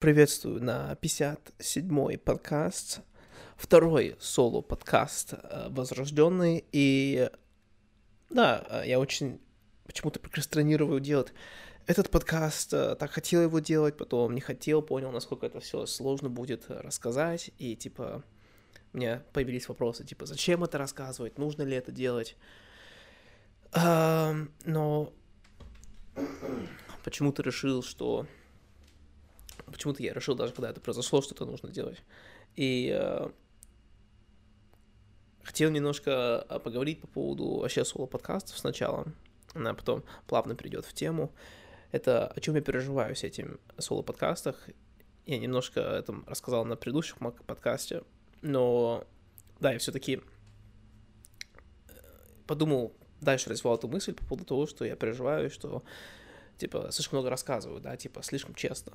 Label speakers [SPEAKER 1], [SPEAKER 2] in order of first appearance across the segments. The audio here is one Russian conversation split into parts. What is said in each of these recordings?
[SPEAKER 1] Приветствую на 57-й подкаст, второй соло-подкаст э, «Возрожденный», и да, э, я очень почему-то прокрастинирую делать этот подкаст, э, так хотел его делать, потом не хотел, понял, насколько это все сложно будет рассказать, и типа у меня появились вопросы, типа, зачем это рассказывать, нужно ли это делать, но почему-то решил, что почему-то я решил, даже когда это произошло, что-то нужно делать. И э, хотел немножко э, поговорить по поводу вообще соло-подкастов сначала, а потом плавно перейдет в тему. Это о чем я переживаю с этим соло-подкастах. Я немножко этом рассказал на предыдущих подкасте, но да, я все-таки э, подумал дальше развивал эту мысль по поводу того, что я переживаю, что типа слишком много рассказываю, да, типа слишком честно.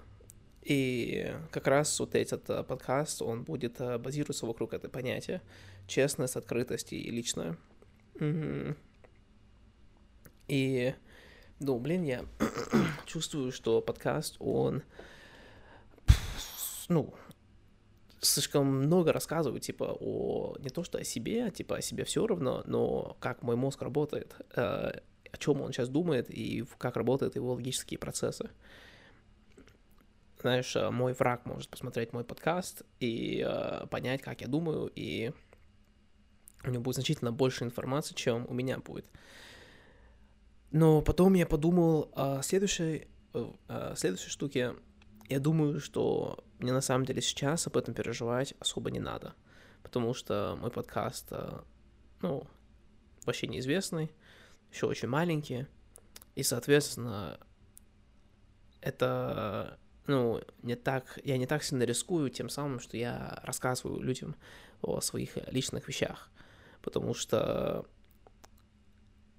[SPEAKER 1] И как раз вот этот uh, подкаст, он будет uh, базироваться вокруг этого понятия. Честность, открытость и личное. И, ну, блин, я чувствую, что подкаст, он, ну, слишком много рассказываю, типа, о не то что о себе, типа, о себе все равно, но как мой мозг работает, э, о чем он сейчас думает и как работают его логические процессы знаешь, э, мой враг может посмотреть мой подкаст и э, понять, как я думаю, и у него будет значительно больше информации, чем у меня будет. Но потом я подумал о следующей, э, о следующей штуке. Я думаю, что мне на самом деле сейчас об этом переживать особо не надо, потому что мой подкаст, э, ну, вообще неизвестный, еще очень маленький, и, соответственно, это ну, не так, я не так сильно рискую тем самым, что я рассказываю людям о своих личных вещах, потому что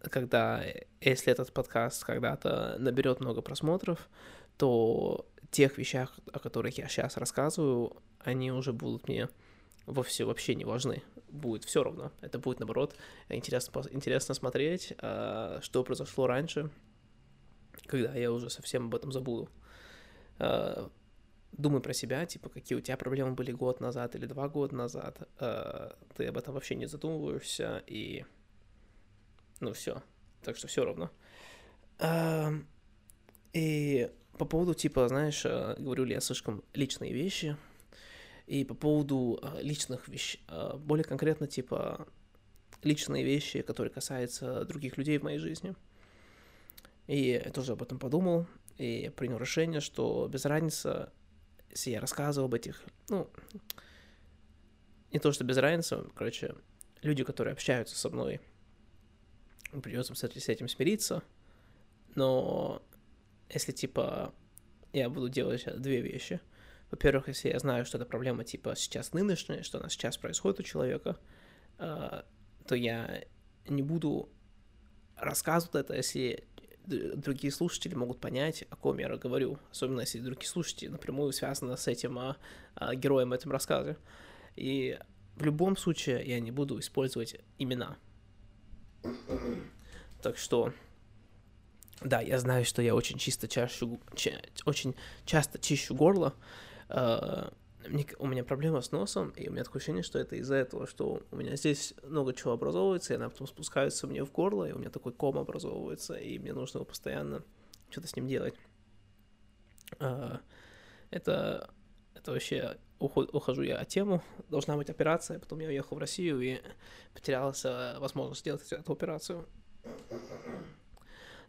[SPEAKER 1] когда, если этот подкаст когда-то наберет много просмотров, то тех вещах, о которых я сейчас рассказываю, они уже будут мне вовсе вообще не важны. Будет все равно. Это будет, наоборот, интересно, интересно смотреть, а, что произошло раньше, когда я уже совсем об этом забуду. Э, думай про себя, типа, какие у тебя проблемы были год назад или два года назад, э, ты об этом вообще не задумываешься, и, ну, все, так что все равно. Эм, и по поводу, типа, знаешь, э, говорю ли я слишком личные вещи, и по поводу личных вещей, более конкретно, типа, личные вещи, которые касаются других людей в моей жизни. И я тоже об этом подумал, и принял решение, что без разницы, если я рассказывал об этих, ну, не то, что без разницы, короче, люди, которые общаются со мной, придется с этим смириться, но если, типа, я буду делать две вещи. Во-первых, если я знаю, что эта проблема, типа, сейчас нынешняя, что она сейчас происходит у человека, э, то я не буду рассказывать это, если другие слушатели могут понять, о ком я говорю, особенно если другие слушатели напрямую связаны с этим а, а, героем в этом рассказе. И в любом случае я не буду использовать имена. Так что, да, я знаю, что я очень чисто чашу, ча, очень часто чищу горло, э, у меня проблема с носом, и у меня такое ощущение, что это из-за этого, что у меня здесь много чего образовывается, и она потом спускается мне в горло, и у меня такой ком образовывается, и мне нужно его постоянно что-то с ним делать. А, это, это вообще ухожу я от тему. Должна быть операция, потом я уехал в Россию и потерялась возможность сделать эту операцию.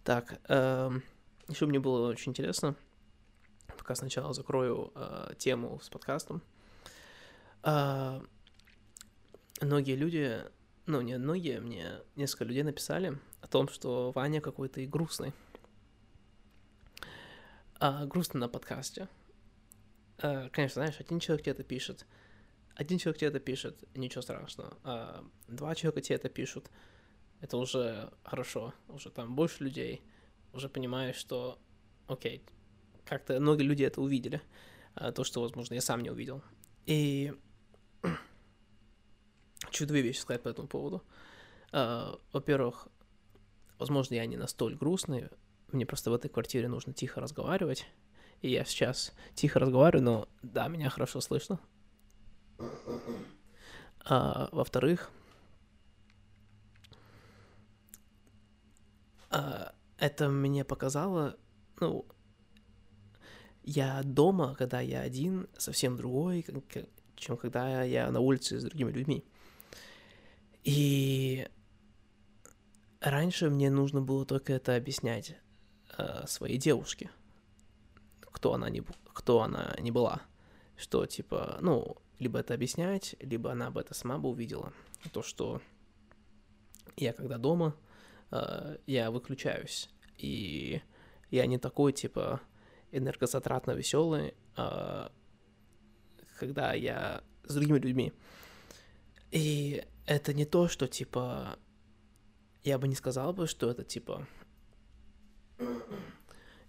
[SPEAKER 1] Так, эм, еще мне было очень интересно пока сначала закрою э, тему с подкастом. Э, многие люди, ну не многие, мне несколько людей написали о том, что Ваня какой-то и грустный. А, грустно на подкасте. А, конечно, знаешь, один человек тебе это пишет, один человек тебе это пишет, ничего страшного. А, два человека тебе это пишут, это уже хорошо, уже там больше людей, уже понимаешь, что окей, как-то многие люди это увидели, а, то, что, возможно, я сам не увидел. И хочу две вещи сказать по этому поводу. А, во-первых, возможно, я не настолько грустный, мне просто в этой квартире нужно тихо разговаривать, И я сейчас тихо разговариваю, но да, меня хорошо слышно. А, во-вторых, а, это мне показало, ну, я дома, когда я один, совсем другой, чем когда я на улице с другими людьми. И раньше мне нужно было только это объяснять э, своей девушке, кто она не кто она не была, что типа, ну, либо это объяснять, либо она бы это сама бы увидела, то что я когда дома, э, я выключаюсь и я не такой типа энергозатратно веселый, э, когда я с другими людьми. И это не то, что типа я бы не сказал бы, что это типа...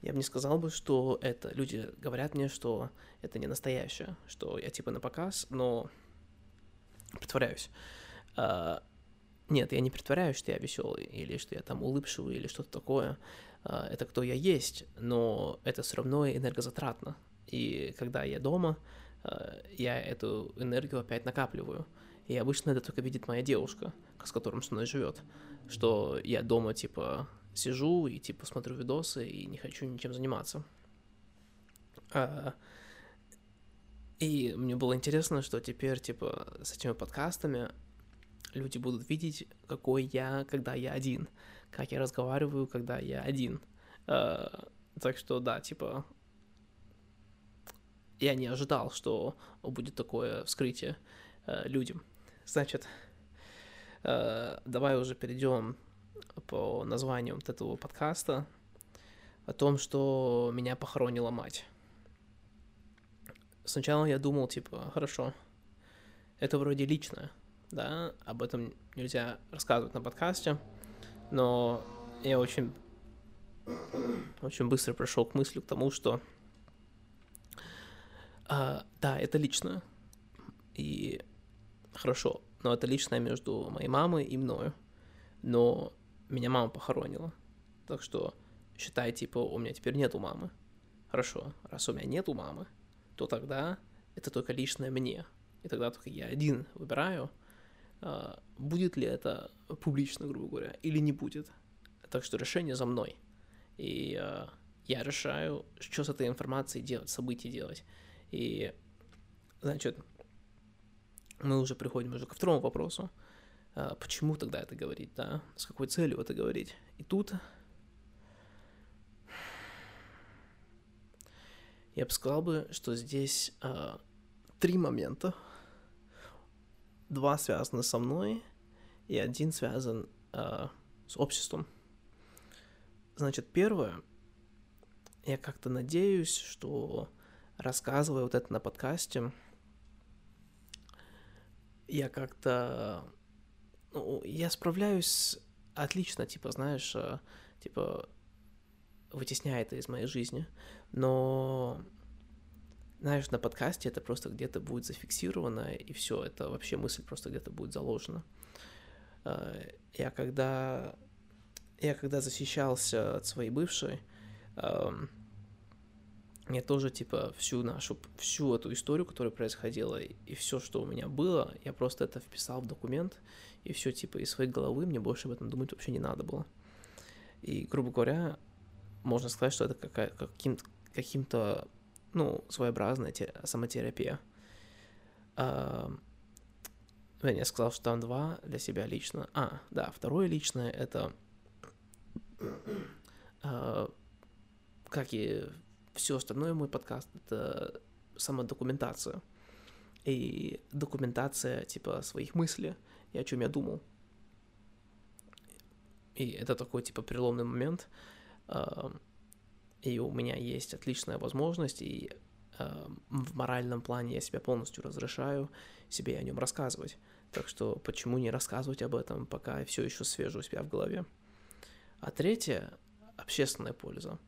[SPEAKER 1] Я бы не сказал бы, что это... Люди говорят мне, что это не настоящее, что я типа на показ, но притворяюсь. А, нет, я не притворяюсь, что я веселый, или что я там улыбшивый, или что-то такое. А, это кто я есть, но это все равно энергозатратно. И когда я дома, а, я эту энергию опять накапливаю. И обычно это только видит моя девушка, с которым со мной живет что я дома, типа, сижу и, типа, смотрю видосы и не хочу ничем заниматься. А, и мне было интересно, что теперь, типа, с этими подкастами люди будут видеть, какой я, когда я один, как я разговариваю, когда я один. А, так что, да, типа, я не ожидал, что будет такое вскрытие э, людям. Значит, Э, давай уже перейдем по названию вот этого подкаста о том, что меня похоронила мать. Сначала я думал, типа, хорошо, это вроде личное, да, об этом нельзя рассказывать на подкасте, но я очень, очень быстро пришел к мысли к тому, что а, да, это личное, и хорошо, но это личное между моей мамой и мною. Но меня мама похоронила. Так что считай, типа, у меня теперь нету мамы. Хорошо, раз у меня нету мамы, то тогда это только личное мне. И тогда только я один выбираю, будет ли это публично, грубо говоря, или не будет. Так что решение за мной. И а, я решаю, что с этой информацией делать, события делать. И, значит, мы уже приходим уже ко второму вопросу. А, почему тогда это говорить, да? С какой целью это говорить? И тут я бы сказал бы, что здесь э, три момента. Два связаны со мной, и один связан э, с обществом. Значит, первое, я как-то надеюсь, что рассказывая вот это на подкасте, я как-то... Ну, я справляюсь отлично, типа, знаешь, э, типа, вытесняя это из моей жизни, но знаешь, на подкасте это просто где-то будет зафиксировано, и все, это вообще мысль просто где-то будет заложена. Э, я когда, я когда защищался от своей бывшей, я тоже, типа, всю нашу, всю эту историю, которая происходила, и все, что у меня было, я просто это вписал в документ, и все, типа, из своей головы мне больше об этом думать вообще не надо было. И, грубо говоря, можно сказать, что это какая, каким, каким-то, ну, своеобразная те, самотерапия. А, я сказал, что там два для себя лично. А, да, второе личное — это а, как и все остальное мой подкаст — это самодокументация. И документация, типа, своих мыслей и о чем я думал. И это такой, типа, переломный момент. И у меня есть отличная возможность, и в моральном плане я себя полностью разрешаю себе о нем рассказывать. Так что почему не рассказывать об этом, пока все еще свежу у себя в голове. А третье — общественная польза.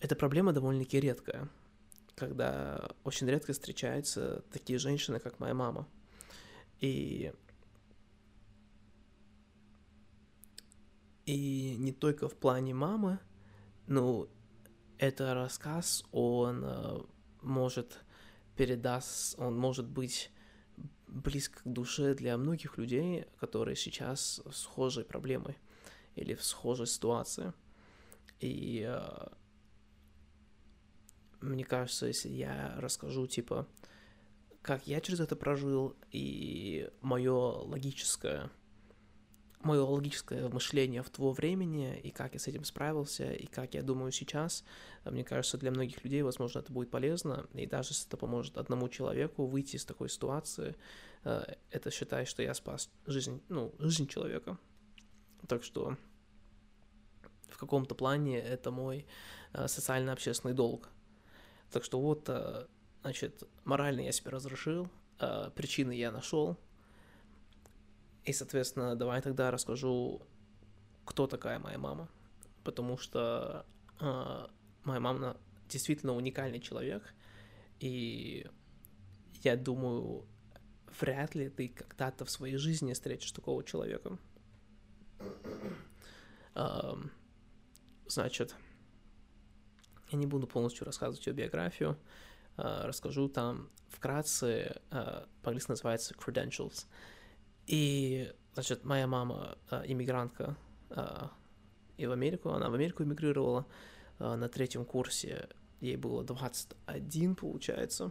[SPEAKER 1] Эта проблема довольно-таки редкая, когда очень редко встречаются такие женщины, как моя мама. И и не только в плане мамы, ну, это рассказ, он э, может передаст, он может быть близко к душе для многих людей, которые сейчас в схожей проблемой или в схожей ситуации. И э, мне кажется, если я расскажу, типа, как я через это прожил, и мое логическое мое логическое мышление в то времени, и как я с этим справился, и как я думаю сейчас, мне кажется, для многих людей, возможно, это будет полезно, и даже если это поможет одному человеку выйти из такой ситуации, э, это считай, что я спас жизнь, ну, жизнь человека. Так что в каком-то плане это мой э, социально-общественный долг. Так что вот, э, значит, морально я себе разрешил, причины я нашел, и, соответственно, давай тогда расскажу, кто такая моя мама. Потому что э, моя мама действительно уникальный человек. И я думаю, вряд ли ты когда-то в своей жизни встретишь такого человека. Э, значит, я не буду полностью рассказывать ее биографию. Э, расскажу там вкратце, э, по-английски называется credentials. И, значит, моя мама э, иммигрантка э, и в Америку, она в Америку эмигрировала э, на третьем курсе, ей было 21, получается.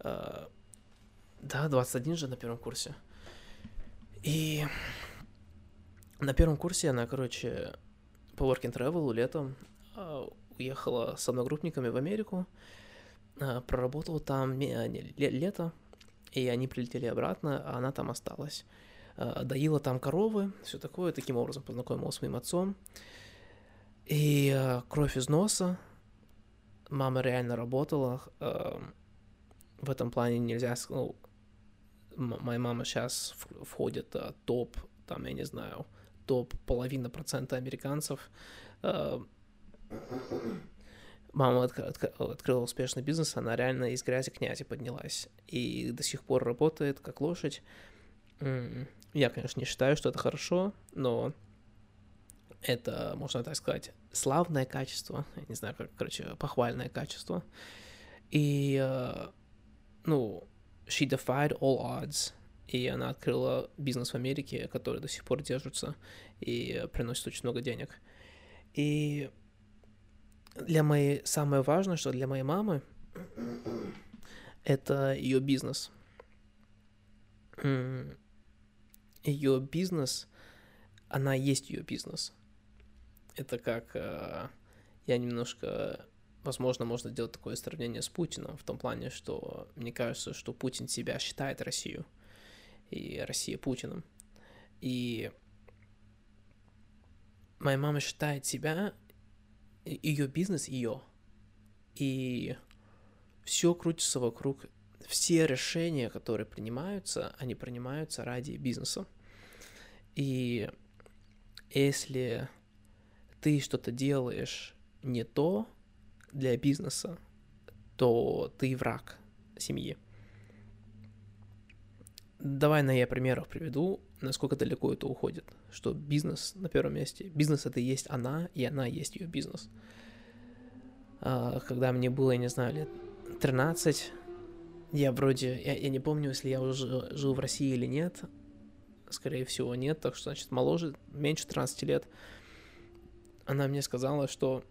[SPEAKER 1] Э, да, 21 же на первом курсе. И на первом курсе она, короче, по work and travel летом э, уехала с одногруппниками в Америку, э, проработала там не, не, лето, и они прилетели обратно, а она там осталась. Э, доила там коровы, все такое, таким образом познакомилась с моим отцом. И э, кровь из носа, мама реально работала, э, в этом плане нельзя, ну, моя мама сейчас входит топ, там, я не знаю, топ половина процента американцев. Мама отк- отк- открыла успешный бизнес, она реально из грязи князя поднялась. И до сих пор работает как лошадь. Я, конечно, не считаю, что это хорошо, но это, можно так сказать, славное качество, я не знаю, как, короче, похвальное качество. И, uh, ну, she defied all odds, и она открыла бизнес в Америке, который до сих пор держится и приносит очень много денег. И для моей самое важное, что для моей мамы это ее бизнес. Ее бизнес, она есть ее бизнес. Это как э, я немножко, возможно, можно сделать такое сравнение с Путиным в том плане, что мне кажется, что Путин себя считает Россию и Россия Путиным. И моя мама считает себя ее бизнес ее. И все крутится вокруг, все решения, которые принимаются, они принимаются ради бизнеса. И если ты что-то делаешь не то для бизнеса, то ты враг семьи. Давай на я примеров приведу, насколько далеко это уходит, что бизнес на первом месте. Бизнес это и есть она, и она есть ее бизнес. А, когда мне было, я не знаю, лет 13, я вроде, я, я не помню, если я уже жил в России или нет, скорее всего нет, так что, значит, моложе, меньше 13 лет, она мне сказала, что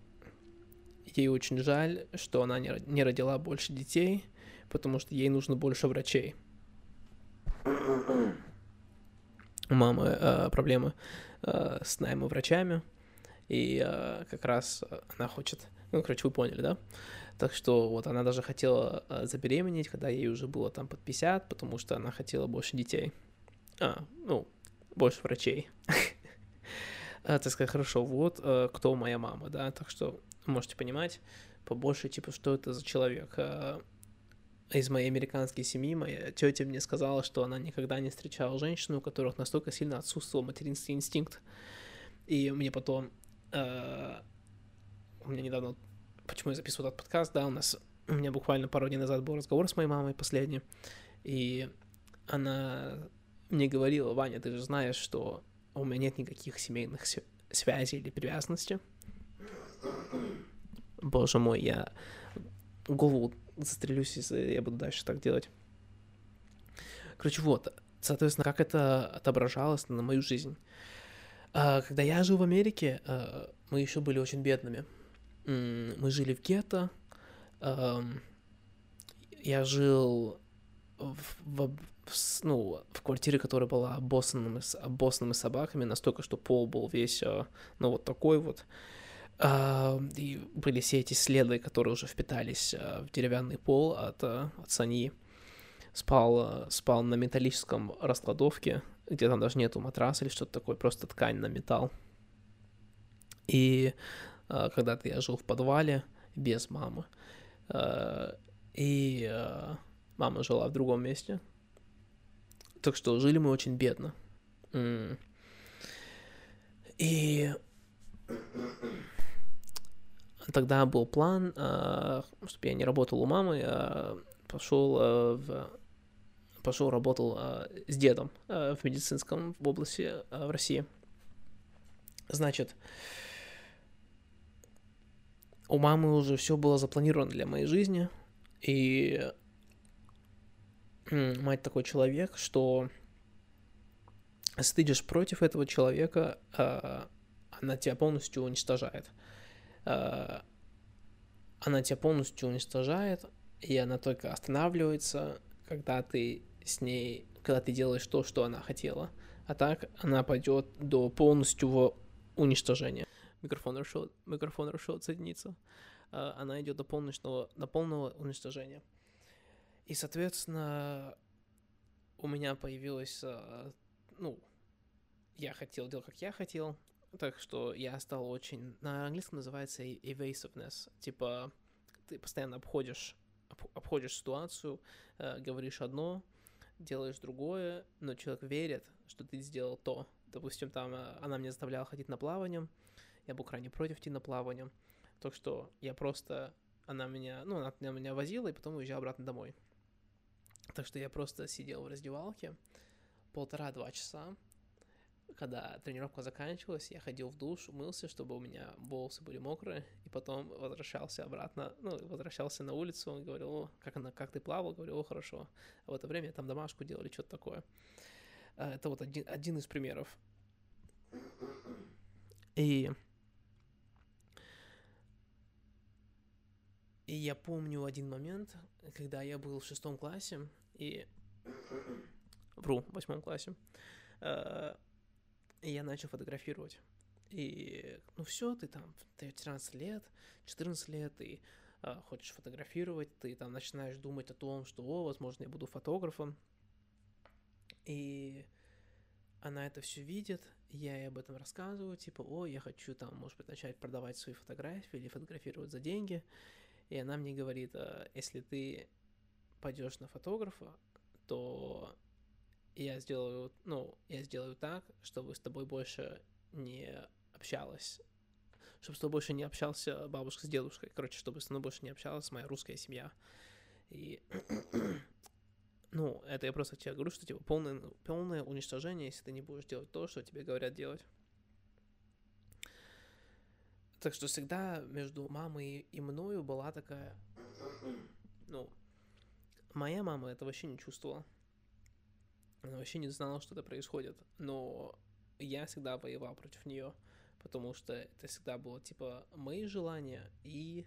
[SPEAKER 1] ей очень жаль, что она не, не родила больше детей, потому что ей нужно больше врачей у мамы э, проблемы э, с наймом врачами, и э, как раз она хочет, ну, короче, вы поняли, да? Так что вот она даже хотела э, забеременеть, когда ей уже было там под 50, потому что она хотела больше детей. А, ну, больше врачей. а, так сказать, хорошо, вот э, кто моя мама, да, так что можете понимать побольше, типа, что это за человек. Из моей американской семьи моя тетя мне сказала, что она никогда не встречала женщину, у которых настолько сильно отсутствовал материнский инстинкт. И мне потом... Э, у меня недавно... Почему я записываю этот подкаст, да, у нас... У меня буквально пару дней назад был разговор с моей мамой последний, и она мне говорила, Ваня, ты же знаешь, что у меня нет никаких семейных связей или привязанности. Боже мой, я голову застрелюсь, если я буду дальше так делать. Короче, вот, соответственно, как это отображалось на мою жизнь. А, когда я жил в Америке, а, мы еще были очень бедными. Мы жили в гетто. Я жил в, в, ну, в квартире, которая была обоссанными, обоссанными собаками, настолько, что пол был весь, а, ну, вот такой вот. И были все эти следы, которые уже впитались в деревянный пол от, от саньи. Спал, спал на металлическом раскладовке, где там даже нету матраса или что-то такое, просто ткань на металл. И когда-то я жил в подвале без мамы. И мама жила в другом месте. Так что жили мы очень бедно. И тогда был план, чтобы я не работал у мамы, а пошел в пошел, работал с дедом в медицинском в области в России. Значит, у мамы уже все было запланировано для моей жизни, и мать такой человек, что если ты идешь против этого человека, она тебя полностью уничтожает. Она тебя полностью уничтожает, и она только останавливается, когда ты с ней, когда ты делаешь то, что она хотела. А так она пойдет до полностью уничтожения. Микрофон решил, микрофон решил отсоединиться. А, она идет до полного, до полного уничтожения. И, соответственно, у меня появилось, а, ну, я хотел делать, как я хотел, так что я стал очень... На английском называется evasiveness, типа ты постоянно обходишь, обходишь ситуацию, э, говоришь одно, делаешь другое, но человек верит, что ты сделал то. Допустим, там э, она меня заставляла ходить на плавание, я был крайне против идти на плавание, так что я просто, она меня, ну, она меня возила и потом уезжал обратно домой. Так что я просто сидел в раздевалке полтора-два часа, когда тренировка заканчивалась, я ходил в душ, умылся, чтобы у меня волосы были мокрые, и потом возвращался обратно, ну, возвращался на улицу, он говорил, о, как, она, как ты плавал, говорил, о, хорошо. А в это время там домашку делали, что-то такое. А, это вот один, один из примеров. И... И я помню один момент, когда я был в шестом классе, и... Вру, в восьмом классе. А, и я начал фотографировать. И, ну все, ты там, ты 13 лет, 14 лет, и а, хочешь фотографировать, ты там начинаешь думать о том, что, о, возможно, я буду фотографом. И она это все видит, я ей об этом рассказываю, типа, о, я хочу там, может быть, начать продавать свои фотографии или фотографировать за деньги. И она мне говорит, «А, если ты пойдешь на фотографа, то я сделаю, ну, я сделаю так, чтобы с тобой больше не общалась, чтобы с тобой больше не общался бабушка с дедушкой, короче, чтобы с тобой больше не общалась моя русская семья. И, ну, это я просто тебе говорю, что, типа, полное, полное уничтожение, если ты не будешь делать то, что тебе говорят делать. Так что всегда между мамой и мною была такая, ну, моя мама это вообще не чувствовала. Она вообще не знала, что это происходит. Но я всегда воевал против нее, потому что это всегда было типа мои желания и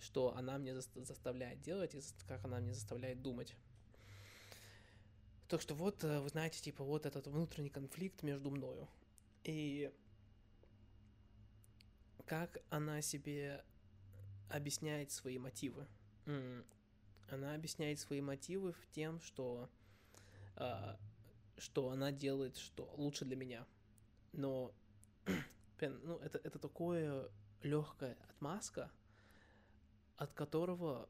[SPEAKER 1] что она мне заставляет делать и как она мне заставляет думать. Так что вот, э, вы знаете, типа вот этот внутренний конфликт между мною. И как она себе объясняет свои мотивы. Она объясняет свои мотивы в тем, что а, что она делает что лучше для меня. Но ну, это, это такое легкая отмазка, от которого,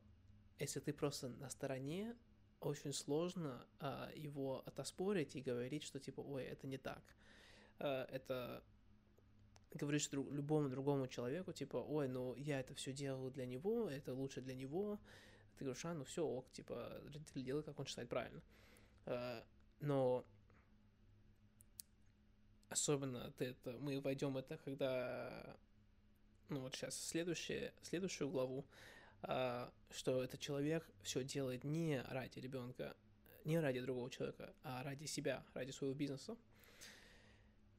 [SPEAKER 1] если ты просто на стороне, очень сложно а, его отоспорить и говорить, что типа, ой, это не так. А, это говоришь друг, любому другому человеку, типа, ой, ну я это все делаю для него, это лучше для него. Ты говоришь, а, ну все, ок, типа, родитель делает, как он считает правильно. А, но особенно ты это, мы войдем это, когда ну вот сейчас следующее, следующую главу, а, что этот человек все делает не ради ребенка, не ради другого человека, а ради себя, ради своего бизнеса.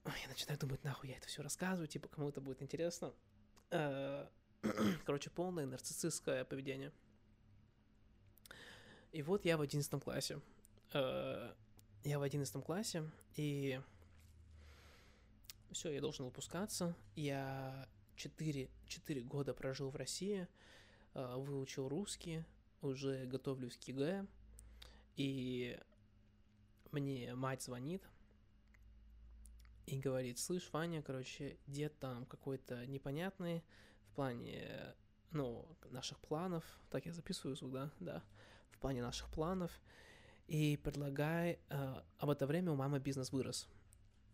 [SPEAKER 1] Я начинаю думать, нахуй я это все рассказываю, типа кому это будет интересно. А, короче, полное нарциссистское поведение. И вот я в одиннадцатом классе. А, я в одиннадцатом классе, и все, я должен выпускаться. Я 4, 4 года прожил в России, а, выучил русский, уже готовлюсь к ЕГЭ, и мне мать звонит и говорит, слышь, Ваня, короче, дед там какой-то непонятный в плане, ну, наших планов, так я записываю звук, да, да, в плане наших планов, и предлагай, а, а в это время у мамы бизнес вырос,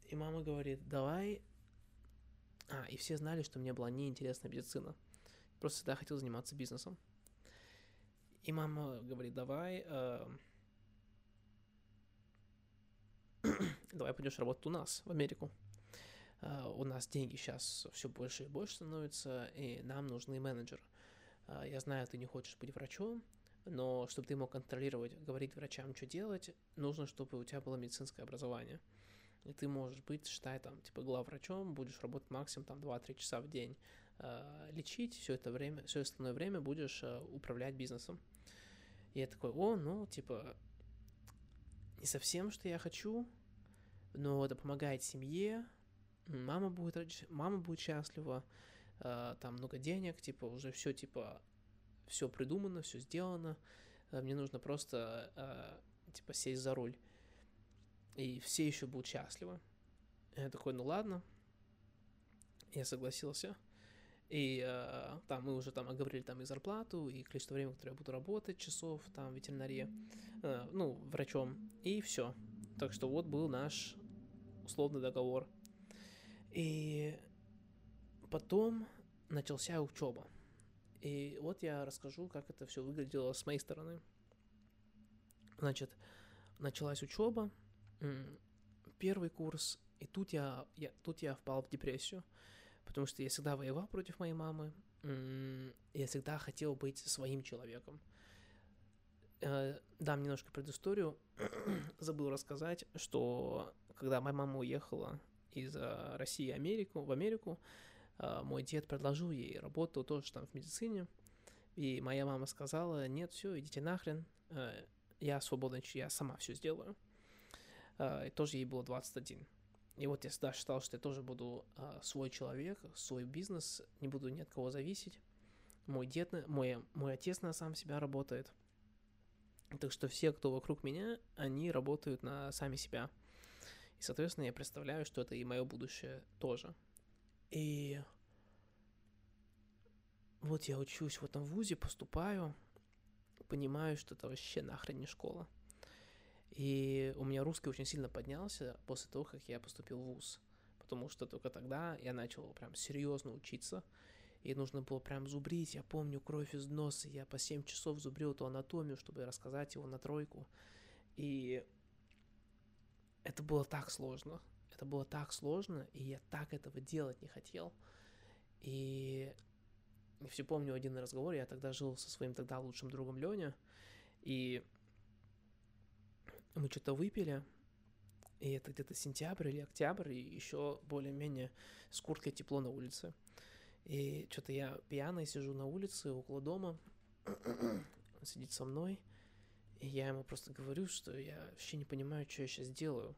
[SPEAKER 1] и мама говорит, давай а, и все знали, что мне была неинтересна медицина. Просто всегда хотел заниматься бизнесом. И мама говорит, давай, э, давай пойдешь работать у нас, в Америку. Uh, у нас деньги сейчас все больше и больше становятся, и нам нужны менеджеры. Uh, я знаю, ты не хочешь быть врачом, но чтобы ты мог контролировать, говорить врачам, что делать, нужно, чтобы у тебя было медицинское образование. И ты можешь быть, считай, там, типа, главврачом, будешь работать максимум там 2-3 часа в день, э, лечить, все это время, все остальное время будешь э, управлять бизнесом. И я такой, о, ну, типа, не совсем, что я хочу, но это помогает семье, мама будет, мама будет счастлива, э, там много денег, типа, уже все, типа, все придумано, все сделано, э, мне нужно просто, э, типа, сесть за руль и все еще будут счастливы. Я такой, ну ладно. Я согласился. И э, там мы уже там оговорили там и зарплату, и количество времени, которое я буду работать, часов там в ветеринарии, э, ну, врачом, и все. Так что вот был наш условный договор. И потом начался учеба. И вот я расскажу, как это все выглядело с моей стороны. Значит, началась учеба, первый курс, и тут я, я, тут я впал в депрессию, потому что я всегда воевал против моей мамы, я всегда хотел быть своим человеком. Э, дам немножко предысторию. Забыл рассказать, что когда моя мама уехала из России в Америку, в Америку, э, мой дед предложил ей работу тоже там в медицине, и моя мама сказала, нет, все, идите нахрен, э, я свободна, я сама все сделаю. И тоже ей было 21. И вот я всегда считал, что я тоже буду а, свой человек, свой бизнес, не буду ни от кого зависеть. Мой дед, мой, мой отец на сам себя работает. Так что все, кто вокруг меня, они работают на сами себя. И, соответственно, я представляю, что это и мое будущее тоже. И вот я учусь в этом вузе, поступаю, понимаю, что это вообще нахрен не школа. И у меня русский очень сильно поднялся после того, как я поступил в ВУЗ. Потому что только тогда я начал прям серьезно учиться. И нужно было прям зубрить. Я помню кровь из носа. Я по 7 часов зубрил эту анатомию, чтобы рассказать его на тройку. И это было так сложно. Это было так сложно, и я так этого делать не хотел. И все помню один разговор, я тогда жил со своим тогда лучшим другом Леня, и мы что-то выпили, и это где-то сентябрь или октябрь, и еще более-менее с курткой тепло на улице. И что-то я пьяный сижу на улице около дома, он сидит со мной, и я ему просто говорю, что я вообще не понимаю, что я сейчас делаю.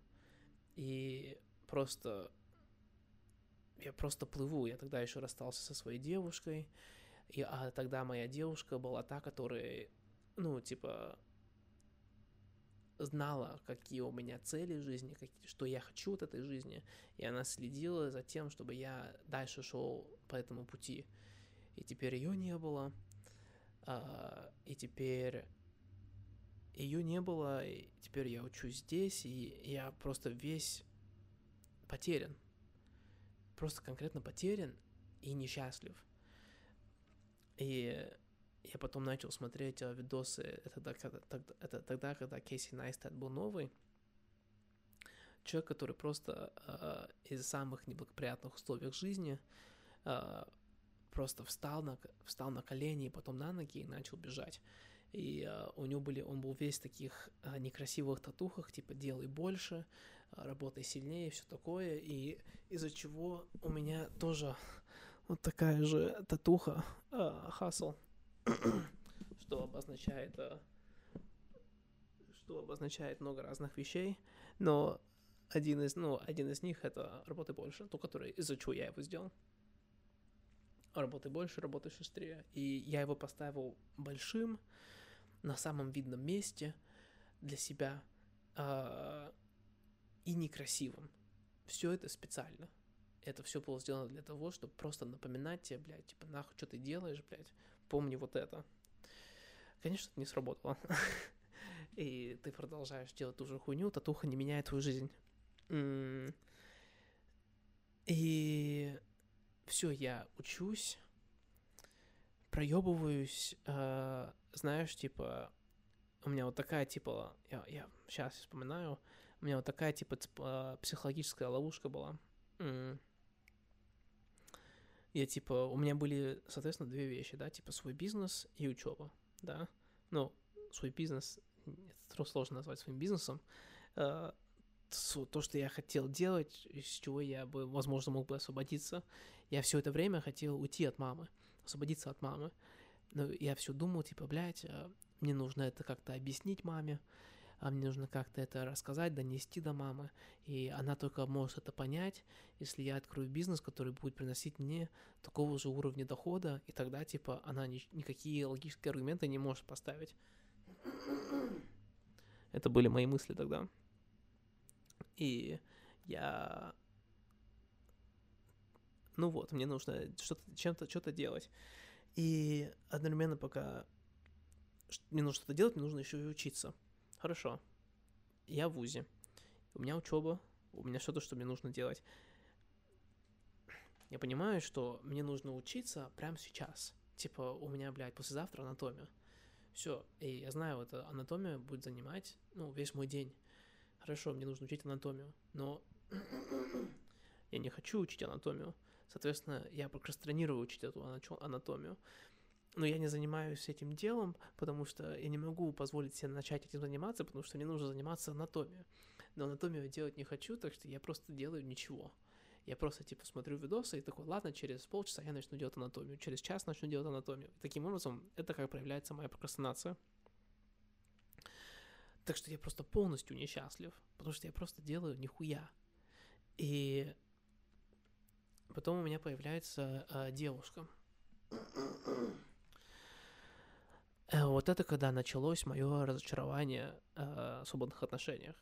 [SPEAKER 1] И просто... Я просто плыву. Я тогда еще расстался со своей девушкой. И, а тогда моя девушка была та, которая, ну, типа, знала, какие у меня цели в жизни, какие, что я хочу от этой жизни, и она следила за тем, чтобы я дальше шел по этому пути. И теперь ее не было, а, и теперь ее не было, и теперь я учусь здесь, и я просто весь потерян. Просто конкретно потерян и несчастлив. И я потом начал смотреть uh, видосы, это, тогда, это тогда, когда Кейси Найстед был новый, человек, который просто uh, из самых неблагоприятных условий жизни uh, просто встал на, встал на колени и потом на ноги и начал бежать. И uh, у него были, он был весь в таких uh, некрасивых татухах, типа делай больше, uh, работай сильнее, все такое. И из-за чего у меня тоже вот такая же татуха, хасл, что обозначает, что обозначает много разных вещей, но один из, ну, один из них это работай больше, то, который, из-за чего я его сделал работай больше, работай быстрее. И я его поставил большим, на самом видном месте для себя э, и некрасивым. Все это специально. Это все было сделано для того, чтобы просто напоминать тебе, блядь, типа, нахуй, что ты делаешь, блядь, помни вот это. Конечно, это не сработало. И ты продолжаешь делать ту же хуйню, татуха не меняет твою жизнь. И все, я учусь, проебываюсь, э, знаешь, типа, у меня вот такая, типа, я, я сейчас вспоминаю, у меня вот такая, типа, типа психологическая ловушка была. Я, типа, у меня были, соответственно, две вещи, да, типа, свой бизнес и учеба, да. Ну, свой бизнес, это сложно назвать своим бизнесом, э, то, что я хотел делать, из чего я бы, возможно, мог бы освободиться. Я все это время хотел уйти от мамы, освободиться от мамы. Но я все думал, типа, блядь, а, мне нужно это как-то объяснить маме, а мне нужно как-то это рассказать, донести до мамы, и она только может это понять, если я открою бизнес, который будет приносить мне такого же уровня дохода, и тогда, типа, она ни, никакие логические аргументы не может поставить. Это были мои мысли тогда. И я... Ну вот, мне нужно что-то, чем-то, что-то делать. И одновременно пока мне нужно что-то делать, мне нужно еще и учиться. Хорошо. Я в ВУЗе. У меня учеба, у меня что-то, что мне нужно делать. Я понимаю, что мне нужно учиться прямо сейчас. Типа, у меня, блядь, послезавтра анатомия. Все, и я знаю, это анатомия будет занимать, ну, весь мой день хорошо, мне нужно учить анатомию, но я не хочу учить анатомию. Соответственно, я прокрастинирую учить эту анатомию. Но я не занимаюсь этим делом, потому что я не могу позволить себе начать этим заниматься, потому что мне нужно заниматься анатомией. Но анатомию делать не хочу, так что я просто делаю ничего. Я просто, типа, смотрю видосы и такой, ладно, через полчаса я начну делать анатомию, через час начну делать анатомию. И таким образом, это как проявляется моя прокрастинация. Так что я просто полностью несчастлив, потому что я просто делаю нихуя. И потом у меня появляется э, девушка. Э, вот это когда началось мое разочарование э, в свободных отношениях.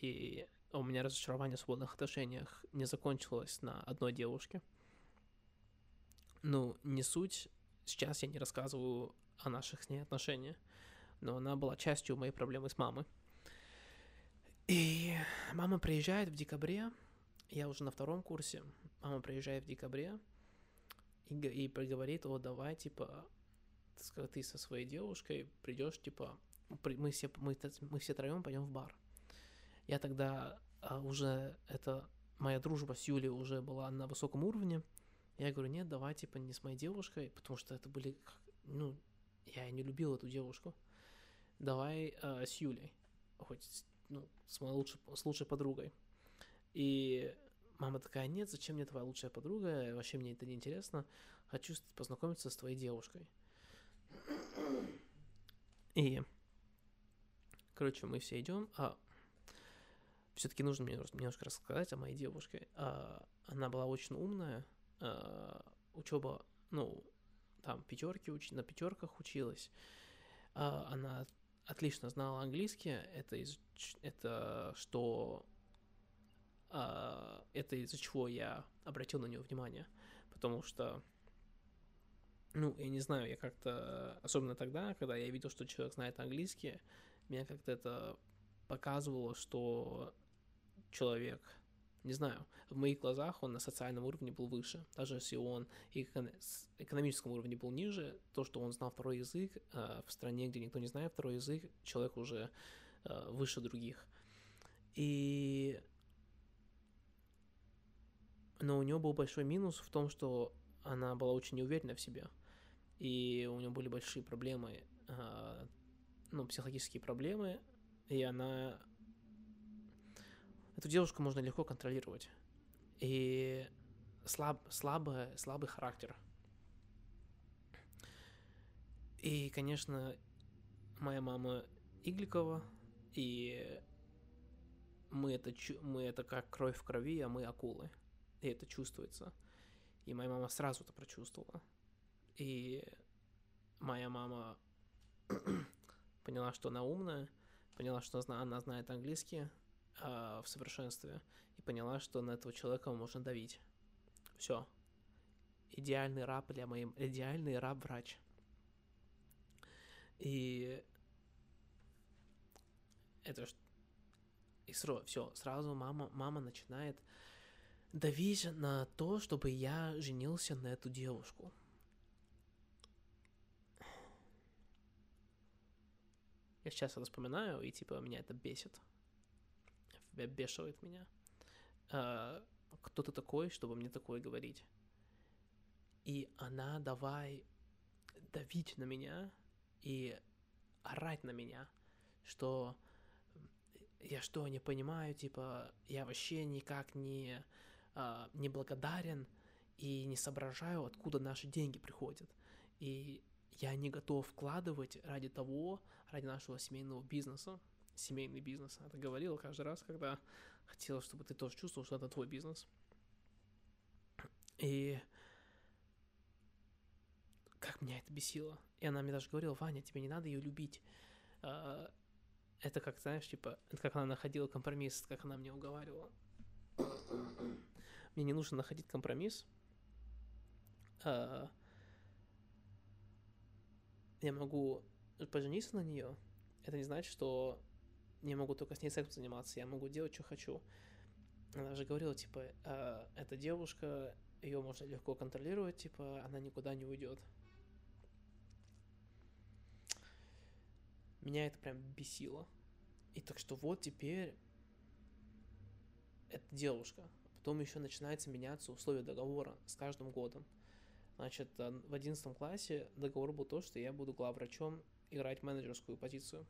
[SPEAKER 1] И у меня разочарование в свободных отношениях не закончилось на одной девушке. Ну, не суть. Сейчас я не рассказываю о наших с ней отношениях но она была частью моей проблемы с мамой. И мама приезжает в декабре, я уже на втором курсе, мама приезжает в декабре и, и говорит, о, давай, типа, ты со своей девушкой придешь, типа, мы все, мы, мы все троем пойдем в бар. Я тогда а, уже, это, моя дружба с Юлей уже была на высоком уровне, я говорю, нет, давай, типа, не с моей девушкой, потому что это были, ну, я не любил эту девушку давай э, с Юлей, хоть ну, с моей лучшей, с лучшей подругой. И мама такая, нет, зачем мне твоя лучшая подруга, вообще мне это не интересно, хочу познакомиться с твоей девушкой. И, короче, мы все идем, а все-таки нужно мне немножко рассказать о моей девушке. А, она была очень умная, а, учеба, ну, там пятерки уч... на пятерках училась. А, она отлично знала английский, это, из, это что Uh, это из-за чего я обратил на нее внимание, потому что, ну, я не знаю, я как-то, особенно тогда, когда я видел, что человек знает английский, меня как-то это показывало, что человек не знаю, в моих глазах он на социальном уровне был выше. Даже если он и на экономическом уровне был ниже, то, что он знал второй язык, э, в стране, где никто не знает второй язык, человек уже э, выше других. И... Но у него был большой минус в том, что она была очень неуверена в себе, и у нее были большие проблемы, э, ну, психологические проблемы, и она... Эту девушку можно легко контролировать. И слаб, слабый, слабый характер. И, конечно, моя мама Игликова, и мы это, мы это как кровь в крови, а мы акулы. И это чувствуется. И моя мама сразу это прочувствовала. И моя мама поняла, что она умная, поняла, что она знает английский э, в совершенстве, и поняла, что на этого человека можно давить. Все. Идеальный раб для моим... Идеальный раб-врач. И это и сразу, все, сразу мама, мама начинает давить на то, чтобы я женился на эту девушку. Я сейчас это вспоминаю, и типа меня это бесит. Бешивает меня. А, кто ты такой, чтобы мне такое говорить? И она давай давить на меня и орать на меня, что я что, не понимаю, типа, я вообще никак не, э, не благодарен и не соображаю, откуда наши деньги приходят. И я не готов вкладывать ради того, ради нашего семейного бизнеса, семейный бизнес. Это говорила каждый раз, когда хотела, чтобы ты тоже чувствовал, что это твой бизнес. И как меня это бесило. И она мне даже говорила, Ваня, тебе не надо ее любить. А, это как, знаешь, типа, это как она находила компромисс, как она мне уговаривала. Мне не нужно находить компромисс. Я могу пожениться на нее. Это не значит, что я могу только с ней сексом заниматься. Я могу делать, что хочу. Она же говорила, типа, а, эта девушка, ее можно легко контролировать, типа, она никуда не уйдет. Меня это прям бесило. И так что вот теперь эта девушка. Потом еще начинается меняться условия договора с каждым годом. Значит, э, в одиннадцатом классе договор был то, что я буду главврачом играть менеджерскую позицию.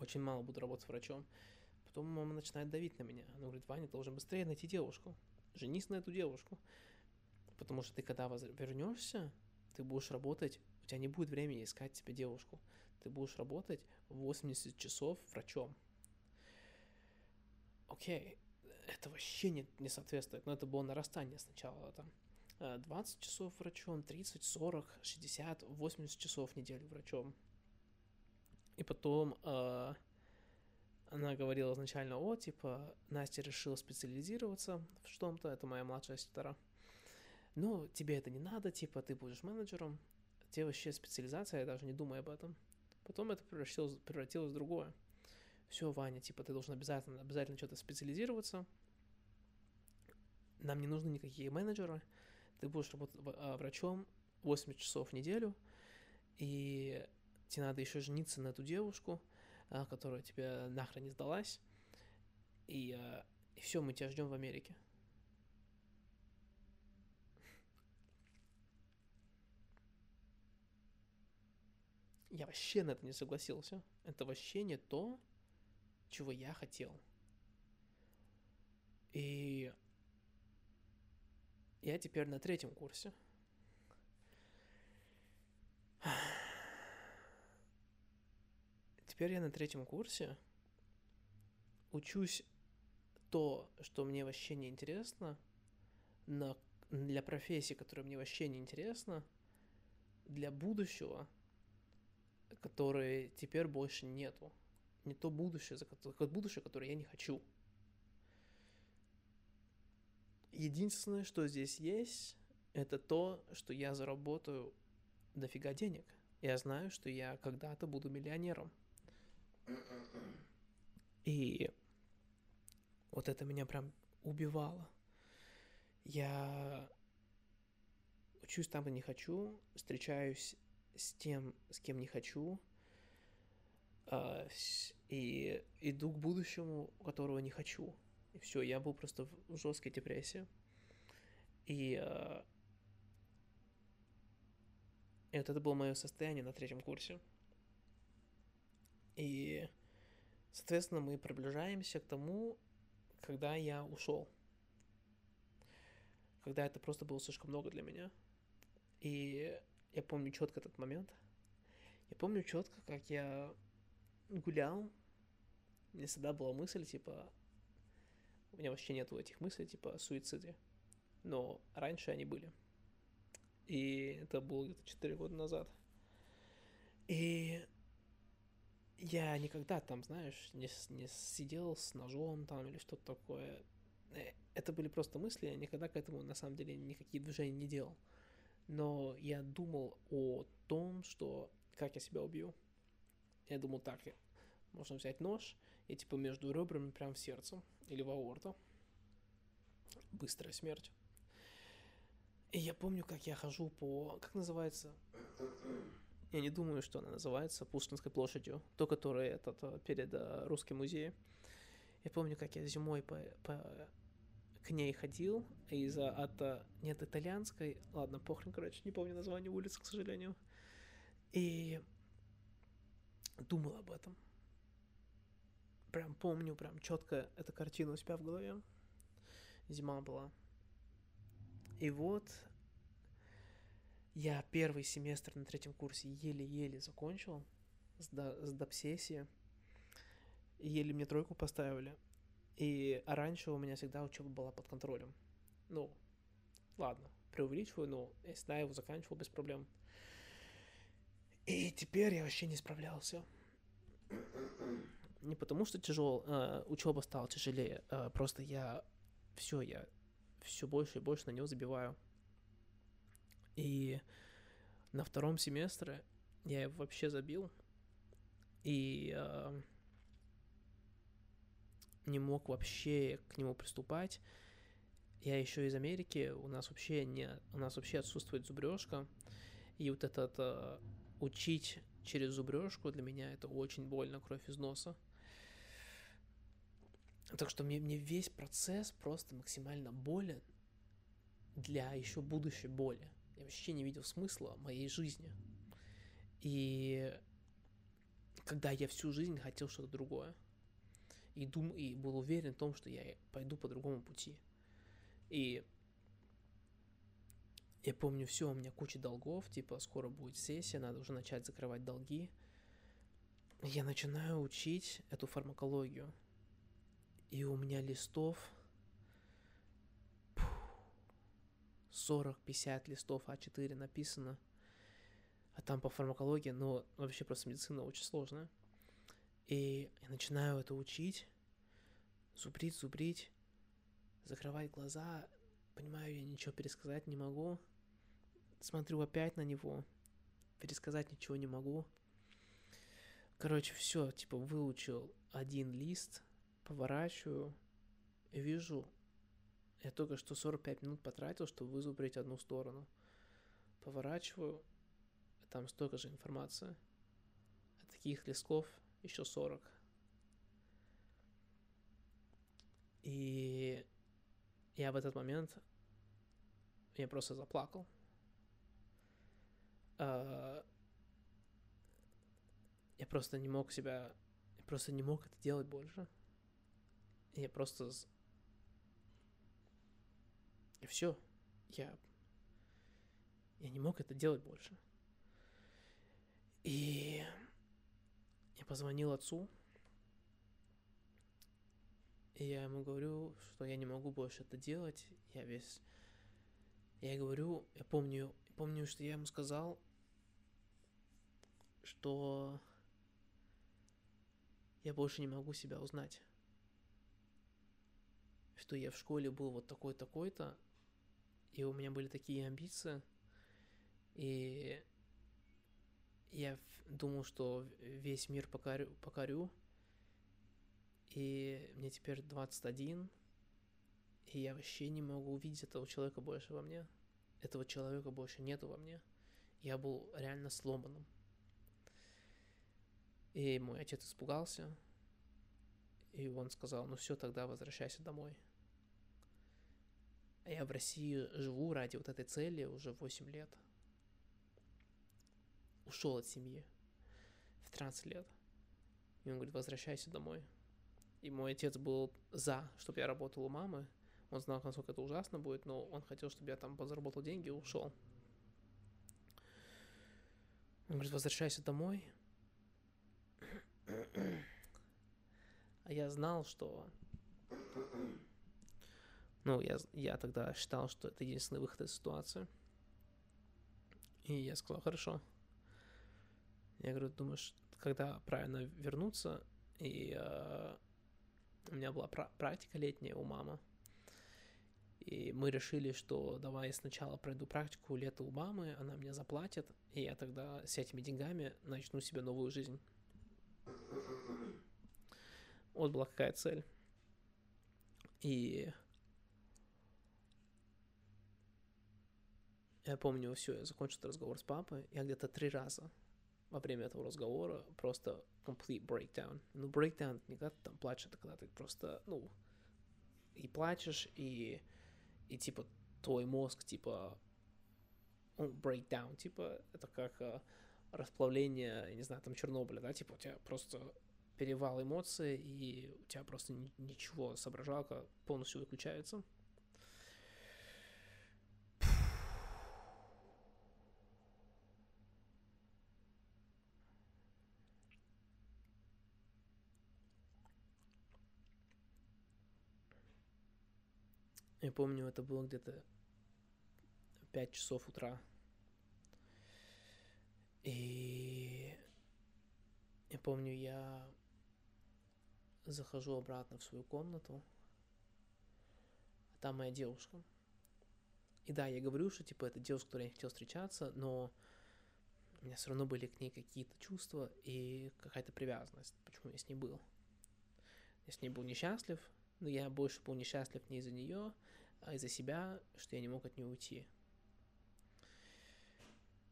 [SPEAKER 1] Очень мало буду работать врачом. Потом мама начинает давить на меня. Она говорит, Ваня, ты должен быстрее найти девушку. Женись на эту девушку. Потому что ты когда вернешься, ты будешь работать у тебя не будет времени искать себе девушку. Ты будешь работать 80 часов врачом. Окей, это вообще не, не соответствует. Но это было нарастание сначала. Там 20 часов врачом, 30, 40, 60, 80 часов в неделю врачом. И потом э, она говорила изначально, о, типа, Настя решила специализироваться в что-то, это моя младшая сестра. Ну, тебе это не надо, типа, ты будешь менеджером где вообще специализация, я даже не думаю об этом. Потом это превратилось, превратилось в другое. Все, Ваня, типа, ты должен обязательно, обязательно что-то специализироваться. Нам не нужны никакие менеджеры. Ты будешь работать врачом 8 часов в неделю, и тебе надо еще жениться на эту девушку, а, которая тебе нахрен не сдалась. И, а, и все, мы тебя ждем в Америке. Я вообще на это не согласился. Это вообще не то, чего я хотел. И я теперь на третьем курсе. Теперь я на третьем курсе учусь то, что мне вообще не интересно, на, для профессии, которая мне вообще не интересна, для будущего – которые теперь больше нету. Не то будущее, за которое, будущее, которое я не хочу. Единственное, что здесь есть, это то, что я заработаю дофига денег. Я знаю, что я когда-то буду миллионером. И вот это меня прям убивало. Я учусь там, где не хочу, встречаюсь с тем, с кем не хочу, а, и иду к будущему, которого не хочу. И все, я был просто в жесткой депрессии. И вот это было мое состояние на третьем курсе. И, соответственно, мы приближаемся к тому, когда я ушел. Когда это просто было слишком много для меня. И я помню четко этот момент. Я помню четко, как я гулял. Меня всегда была мысль, типа, у меня вообще нету этих мыслей, типа, о суициде. Но раньше они были. И это было где-то 4 года назад. И я никогда там, знаешь, не, не сидел с ножом там или что-то такое. Э, это были просто мысли, я никогда к этому на самом деле никакие движения не делал. Но я думал о том, что как я себя убью. Я думал так, можно взять нож и типа между ребрами прям в сердце или в аорту. Быстрая смерть. И я помню, как я хожу по... Как называется? Я не думаю, что она называется Пушкинской площадью. То, которое этот, э, перед э, Русским музеем. Я помню, как я зимой по, по, к ней ходил из-за от... Э, нет, итальянской... Ладно, похрен, короче, не помню название улицы, к сожалению. И думал об этом. Прям помню, прям четко эту картину у себя в голове. Зима была. И вот я первый семестр на третьем курсе еле-еле закончил с, до, с допсессии. Еле мне тройку поставили. И а раньше у меня всегда учеба была под контролем. Ну, ладно, преувеличиваю, но я его заканчивал без проблем. И теперь я вообще не справлялся. Не потому что тяжел, э, учеба стала тяжелее, э, просто я все, я все больше и больше на него забиваю. И на втором семестре я его вообще забил. И э, не мог вообще к нему приступать. Я еще из Америки, у нас вообще не, у нас вообще отсутствует зубрежка. И вот этот э, учить через зубрежку для меня это очень больно, кровь из носа. Так что мне, мне весь процесс просто максимально болен для еще будущей боли. Я вообще не видел смысла моей жизни. И когда я всю жизнь хотел что-то другое. И, дум, и был уверен в том, что я пойду по другому пути. И я помню, все, у меня куча долгов, типа, скоро будет сессия, надо уже начать закрывать долги. Я начинаю учить эту фармакологию. И у меня листов 40-50 листов А4 написано. А там по фармакологии, ну, вообще просто медицина очень сложная. И я начинаю это учить, зубрить, зубрить, закрывать глаза, понимаю, я ничего пересказать не могу. Смотрю опять на него, пересказать ничего не могу. Короче, все, типа, выучил один лист, поворачиваю, и вижу я только что 45 минут потратил, чтобы вызубрить одну сторону. Поворачиваю, там столько же информации. А таких листков еще 40. И я в этот момент я просто заплакал. А, я просто не мог себя... Я просто не мог это делать больше. Я просто и все. Я... Я не мог это делать больше. И я позвонил отцу, и я ему говорю, что я не могу больше это делать. Я весь... Я говорю, я помню, помню, что я ему сказал, что я больше не могу себя узнать. Что я в школе был вот такой-такой-то, и у меня были такие амбиции. И я думал, что весь мир покорю, покорю. И мне теперь 21. И я вообще не могу увидеть этого человека больше во мне. Этого человека больше нету во мне. Я был реально сломанным. И мой отец испугался. И он сказал, ну все, тогда возвращайся домой. Я в России живу ради вот этой цели уже 8 лет. ушел от семьи в 13 лет. И он говорит, возвращайся домой. И мой отец был за, чтобы я работал у мамы. Он знал, насколько это ужасно будет, но он хотел, чтобы я там позаработал деньги и ушел. Он говорит, возвращайся домой. А я знал, что... Ну, я, я тогда считал, что это единственный выход из ситуации. И я сказал, хорошо. Я говорю, думаешь, когда правильно вернуться? И э, у меня была пра- практика летняя у мамы. И мы решили, что давай я сначала пройду практику лето у мамы, она мне заплатит, и я тогда с этими деньгами начну себе новую жизнь. Вот была какая цель. И я помню, все, я закончил этот разговор с папой, я где-то три раза во время этого разговора просто complete breakdown. Ну, breakdown не когда ты там плачешь, это когда ты просто, ну, и плачешь, и, и типа твой мозг, типа, ну, breakdown, типа, это как uh, расплавление, я не знаю, там Чернобыля, да, типа у тебя просто перевал эмоций, и у тебя просто ничего, соображалка полностью выключается. Помню, это было где-то 5 часов утра. И я помню, я захожу обратно в свою комнату, а там моя девушка. И да, я говорю, что типа это девушка, которой я хотел встречаться, но у меня все равно были к ней какие-то чувства и какая-то привязанность, почему я с ней был. Я с ней был несчастлив, но я больше был несчастлив не из-за нее, а из-за себя, что я не мог от нее уйти.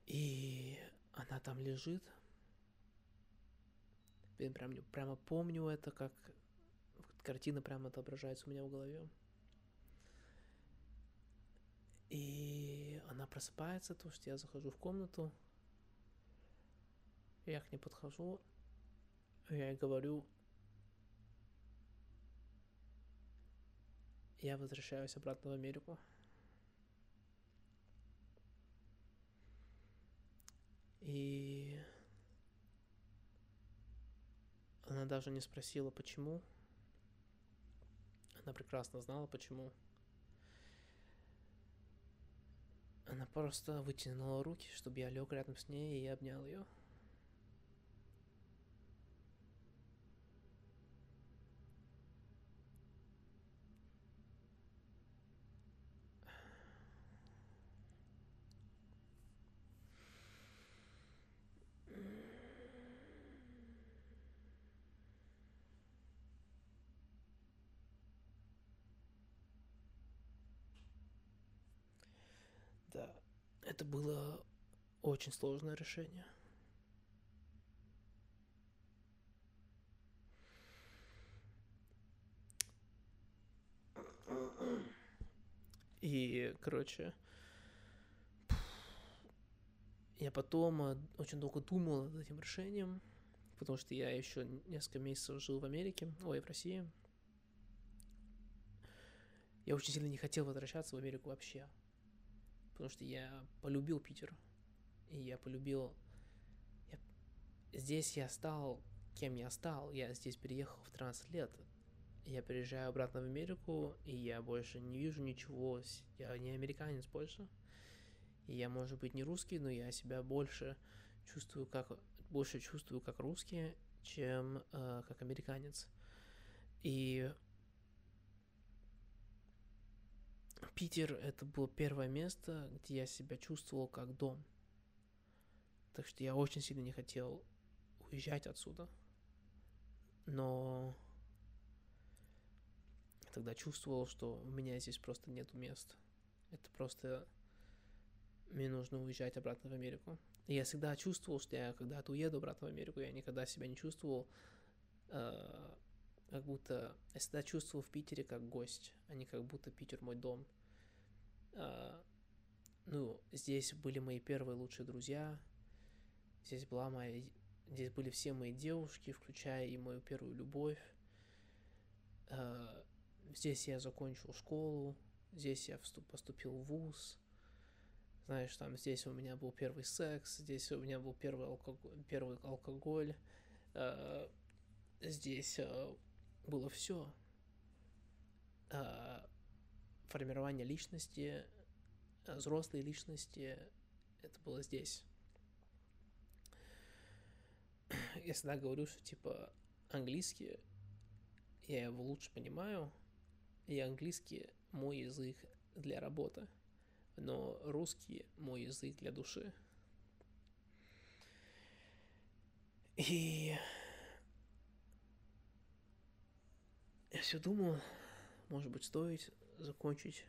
[SPEAKER 1] И она там лежит. Прям, прямо помню это, как картина прямо отображается у меня в голове. И она просыпается, то что я захожу в комнату, я к ней подхожу, я ей говорю, я возвращаюсь обратно в Америку. И она даже не спросила, почему. Она прекрасно знала, почему. Она просто вытянула руки, чтобы я лег рядом с ней и обнял ее. Да, это было очень сложное решение. И, короче, я потом э, очень долго думал над этим решением, потому что я еще несколько месяцев жил в Америке, ой, в России. Я очень сильно не хотел возвращаться в Америку вообще потому что я полюбил Питер, и я полюбил... Я... Здесь я стал кем я стал, я здесь переехал в 13 лет, я переезжаю обратно в Америку, и я больше не вижу ничего, я не американец больше, и я, может быть, не русский, но я себя больше чувствую как, больше чувствую как русский, чем э, как американец. И Питер — это было первое место, где я себя чувствовал как дом. Так что я очень сильно не хотел уезжать отсюда. Но тогда чувствовал, что у меня здесь просто нету места. Это просто... Мне нужно уезжать обратно в Америку. И я всегда чувствовал, что я когда-то уеду обратно в Америку, я никогда себя не чувствовал э, как будто... Я всегда чувствовал в Питере как гость, а не как будто Питер мой дом. А, ну, здесь были мои первые лучшие друзья. Здесь была моя... Здесь были все мои девушки, включая и мою первую любовь. Э, здесь я закончил школу, здесь я вступ, поступил в ВУЗ. Знаешь, там здесь у меня был первый секс, здесь у меня был первый алкоголь, первый алкоголь. Э, здесь э, было все. Формирование личности, взрослой личности, это было здесь. Я всегда говорю, что типа английский я его лучше понимаю, и английский мой язык для работы, но русский мой язык для души. И я все думал, может быть, стоит закончить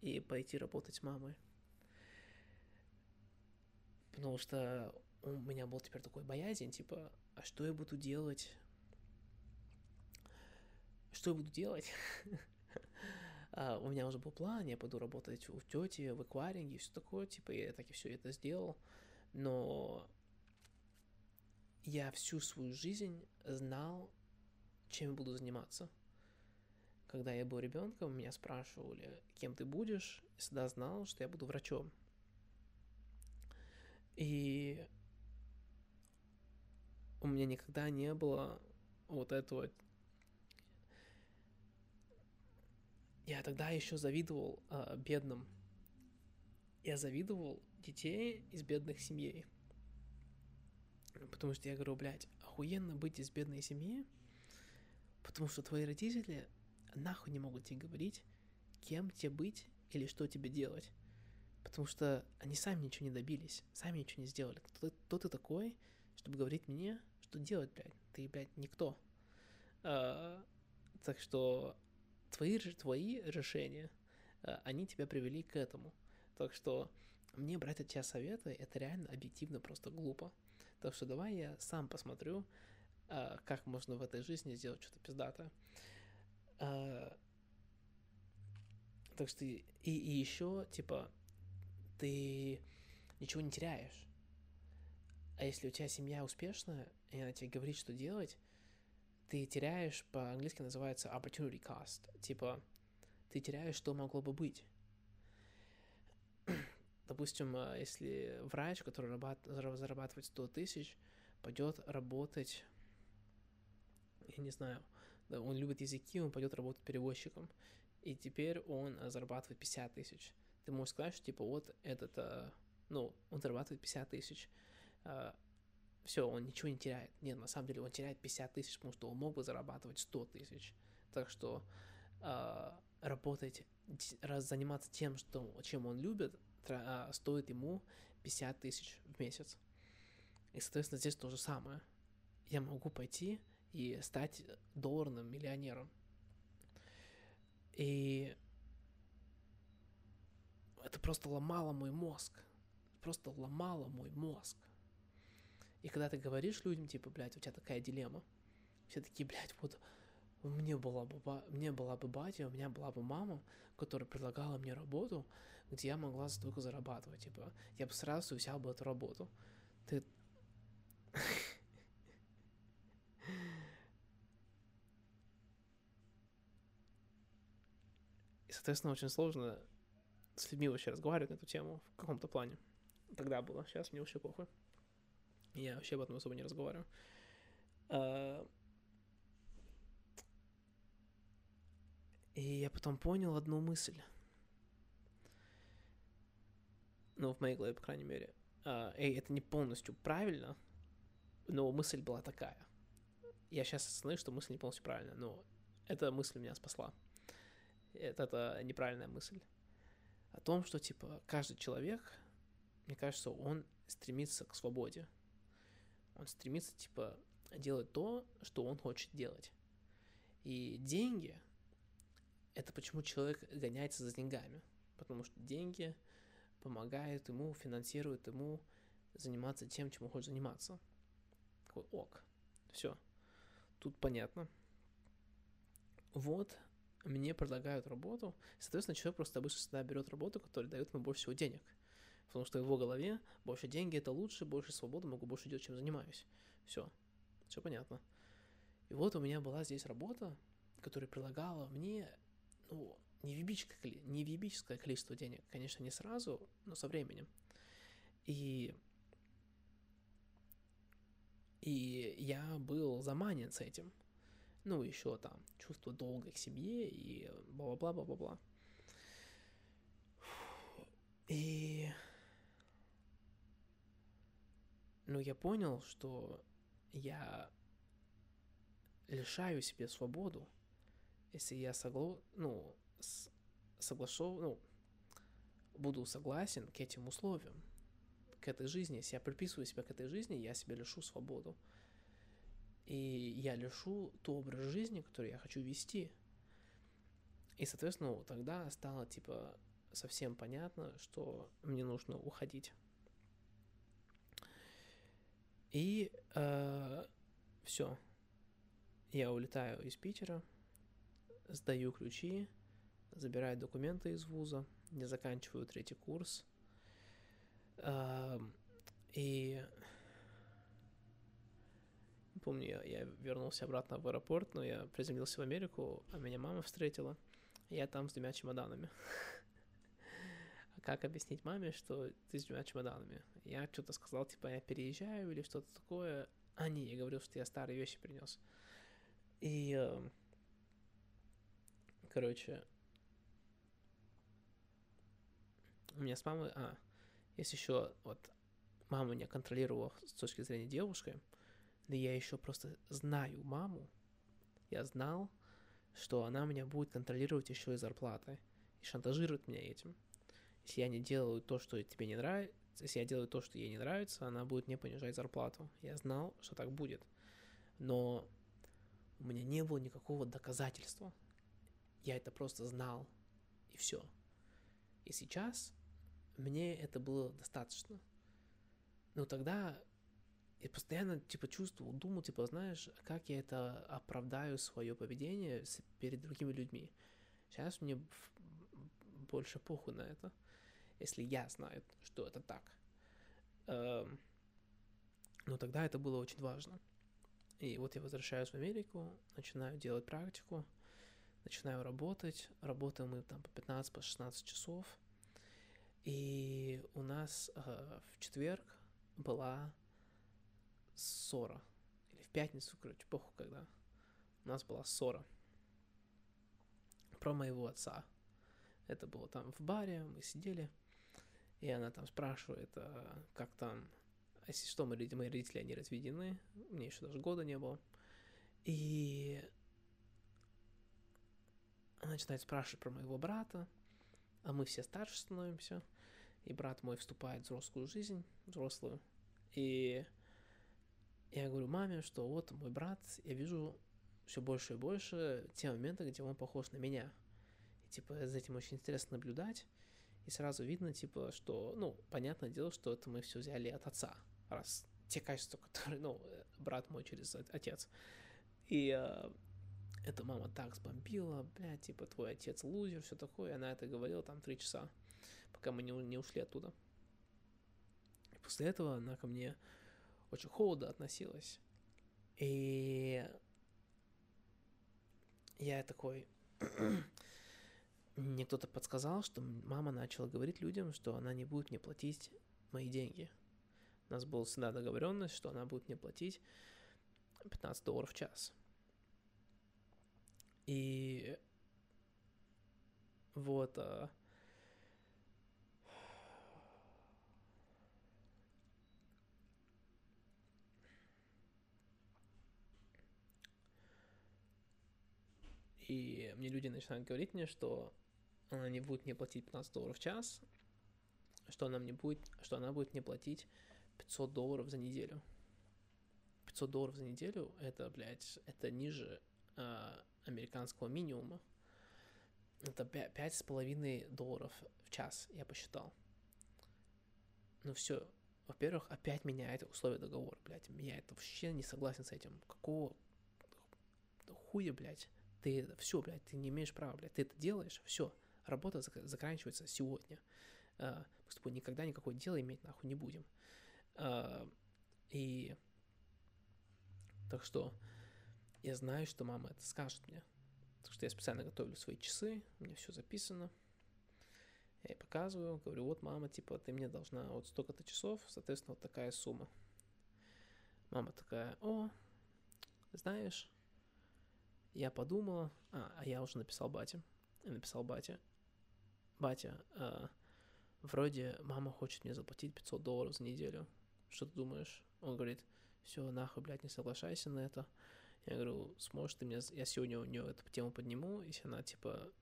[SPEAKER 1] и пойти работать с мамой. Потому что у меня был теперь такой боязнь, типа, а что я буду делать что я буду делать? uh, у меня уже был план, я пойду работать у тети в эквайринге и все такое, типа, я так и все это сделал, но я всю свою жизнь знал, чем я буду заниматься. Когда я был ребенком, меня спрашивали, кем ты будешь, я всегда знал, что я буду врачом. И у меня никогда не было вот этого Я тогда еще завидовал э, бедным. Я завидовал детей из бедных семей. Потому что я говорю, блядь, охуенно быть из бедной семьи, потому что твои родители нахуй не могут тебе говорить, кем тебе быть или что тебе делать. Потому что они сами ничего не добились, сами ничего не сделали. Кто, кто ты такой, чтобы говорить мне, что делать, блядь? Ты, блядь, никто. А, так что твои, твои решения, э, они тебя привели к этому. Так что мне брать от тебя советы, это реально объективно просто глупо. Так что давай я сам посмотрю, э, как можно в этой жизни сделать что-то пиздатое. Э, так что и, и еще, типа, ты ничего не теряешь. А если у тебя семья успешная, и она тебе говорит, что делать, ты теряешь, по-английски называется opportunity cost, типа ты теряешь, что могло бы быть. Допустим, э, если врач, который зарабатывает 100 тысяч, пойдет работать, я не знаю, он любит языки, он пойдет работать перевозчиком, и теперь он э, зарабатывает 50 тысяч. Ты можешь сказать, что типа вот этот, э, ну, он зарабатывает 50 тысяч, все, он ничего не теряет. Нет, на самом деле он теряет 50 тысяч, потому что он мог бы зарабатывать 100 тысяч. Так что э, работать, раз заниматься тем, что, чем он любит, э, стоит ему 50 тысяч в месяц. И, соответственно, здесь то же самое. Я могу пойти и стать долларным миллионером. И это просто ломало мой мозг. Просто ломало мой мозг. И когда ты говоришь людям, типа, блядь, у тебя такая дилемма, все такие, блядь, вот мне была бы, мне была бы батя, у меня была бы мама, которая предлагала мне работу, где я могла столько зарабатывать, типа, я бы сразу взял бы эту работу. Ты... И, соответственно, очень сложно с людьми вообще разговаривать на эту тему в каком-то плане. Тогда было, сейчас мне вообще похуй. Я вообще об этом особо не разговариваю. А, и я потом понял одну мысль. Ну, в моей голове, по крайней мере. А, эй, это не полностью правильно, но мысль была такая. Я сейчас осознаю, что мысль не полностью правильная, но эта мысль меня спасла. Это, это неправильная мысль. О том, что, типа, каждый человек, мне кажется, он стремится к свободе. Он стремится, типа, делать то, что он хочет делать. И деньги — это почему человек гоняется за деньгами. Потому что деньги помогают ему, финансируют ему заниматься тем, чем он хочет заниматься. Такой, ок, все, тут понятно. Вот, мне предлагают работу, соответственно, человек просто обычно всегда берет работу, которая дает ему больше всего денег. Потому что в его голове больше деньги это лучше, больше свободы, могу больше делать, чем занимаюсь. Все. Все понятно. И вот у меня была здесь работа, которая предлагала мне, ну, невъебическое, невъебическое количество денег. Конечно, не сразу, но со временем. И и я был заманен с этим. Ну, еще там чувство долга к семье и бла-бла-бла-бла-бла. И... Ну, я понял, что я лишаю себе свободу, если я согла... ну, с... соглашу, ну, буду согласен к этим условиям к этой жизни, если я приписываю себя к этой жизни, я себе лишу свободу. И я лишу тот образ жизни, который я хочу вести. И, соответственно, ну, тогда стало, типа, совсем понятно, что мне нужно уходить. И э, все. Я улетаю из Питера, сдаю ключи, забираю документы из вуза, не заканчиваю третий курс – и помню, я, вернулся обратно в аэропорт, но я приземлился в Америку, а меня мама встретила. Я там с двумя чемоданами. А как объяснить маме, что ты с двумя чемоданами? Я что-то сказал, типа, я переезжаю или что-то такое. А не, я говорил, что я старые вещи принес. И, э, короче, у меня с мамой... А, есть еще вот мама меня контролировала с точки зрения девушки, да я еще просто знаю маму. Я знал, что она меня будет контролировать еще и зарплатой и шантажирует меня этим. Если я не делаю то, что тебе не нравится, если я делаю то, что ей не нравится, она будет мне понижать зарплату. Я знал, что так будет. Но у меня не было никакого доказательства. Я это просто знал. И все. И сейчас мне это было достаточно. Но тогда я постоянно, типа, чувствовал, думал, типа, знаешь, как я это оправдаю свое поведение перед другими людьми. Сейчас мне больше похуй на это, если я знаю, что это так. Эм, но тогда это было очень важно. И вот я возвращаюсь в Америку, начинаю делать практику, начинаю работать. Работаем мы там по 15-16 по часов. И у нас э, в четверг была ссора. Или в пятницу, короче, похуй когда. У нас была ссора. Про моего отца. Это было там в баре, мы сидели. И она там спрашивает, а, как там, если что, мои, мои родители, они разведены. Мне еще даже года не было. И она начинает спрашивать про моего брата а мы все старше становимся, и брат мой вступает в взрослую жизнь, взрослую, и я говорю маме, что вот мой брат, я вижу все больше и больше те моменты, где он похож на меня. И, типа, за этим очень интересно наблюдать. И сразу видно, типа, что, ну, понятное дело, что это мы все взяли от отца. Раз те качества, которые, ну, брат мой через отец. И э, эта мама так сбомбила, блядь, типа, твой отец лузер, все такое. Она это говорила там три часа, пока мы не, не ушли оттуда. И после этого она ко мне очень холодно относилась. И я такой... мне кто-то подсказал, что мама начала говорить людям, что она не будет мне платить мои деньги. У нас была всегда договоренность, что она будет мне платить 15 долларов в час. И вот... А... И мне люди начинают говорить мне, что она не будет мне платить 15 долларов в час, что она мне будет, что она будет мне платить 500 долларов за неделю. 500 долларов за неделю, это, блядь, это ниже э, американского минимума. Это пять с половиной долларов в час, я посчитал. Ну все, во-первых, опять меняет условия договора, блядь. Я это вообще не согласен с этим. Какого хуя, блядь? Ты все, блядь, ты не имеешь права, блядь. Ты это делаешь, все. Работа заканчивается сегодня. А, Мы с тобой никогда никакое дело иметь нахуй не будем. А, и так что я знаю, что мама это скажет мне. Так что я специально готовлю свои часы, у меня все записано. Я ей показываю, говорю, вот, мама, типа, ты мне должна вот столько-то часов, соответственно, вот такая сумма. Мама такая, о, знаешь, я подумала, а, а я уже написал бате, я написал бате, батя, а, вроде мама хочет мне заплатить 500 долларов за неделю, что ты думаешь? Он говорит, все, нахуй, блядь, не соглашайся на это. Я говорю, сможешь ты мне... Я сегодня у нее эту тему подниму, если она, типа,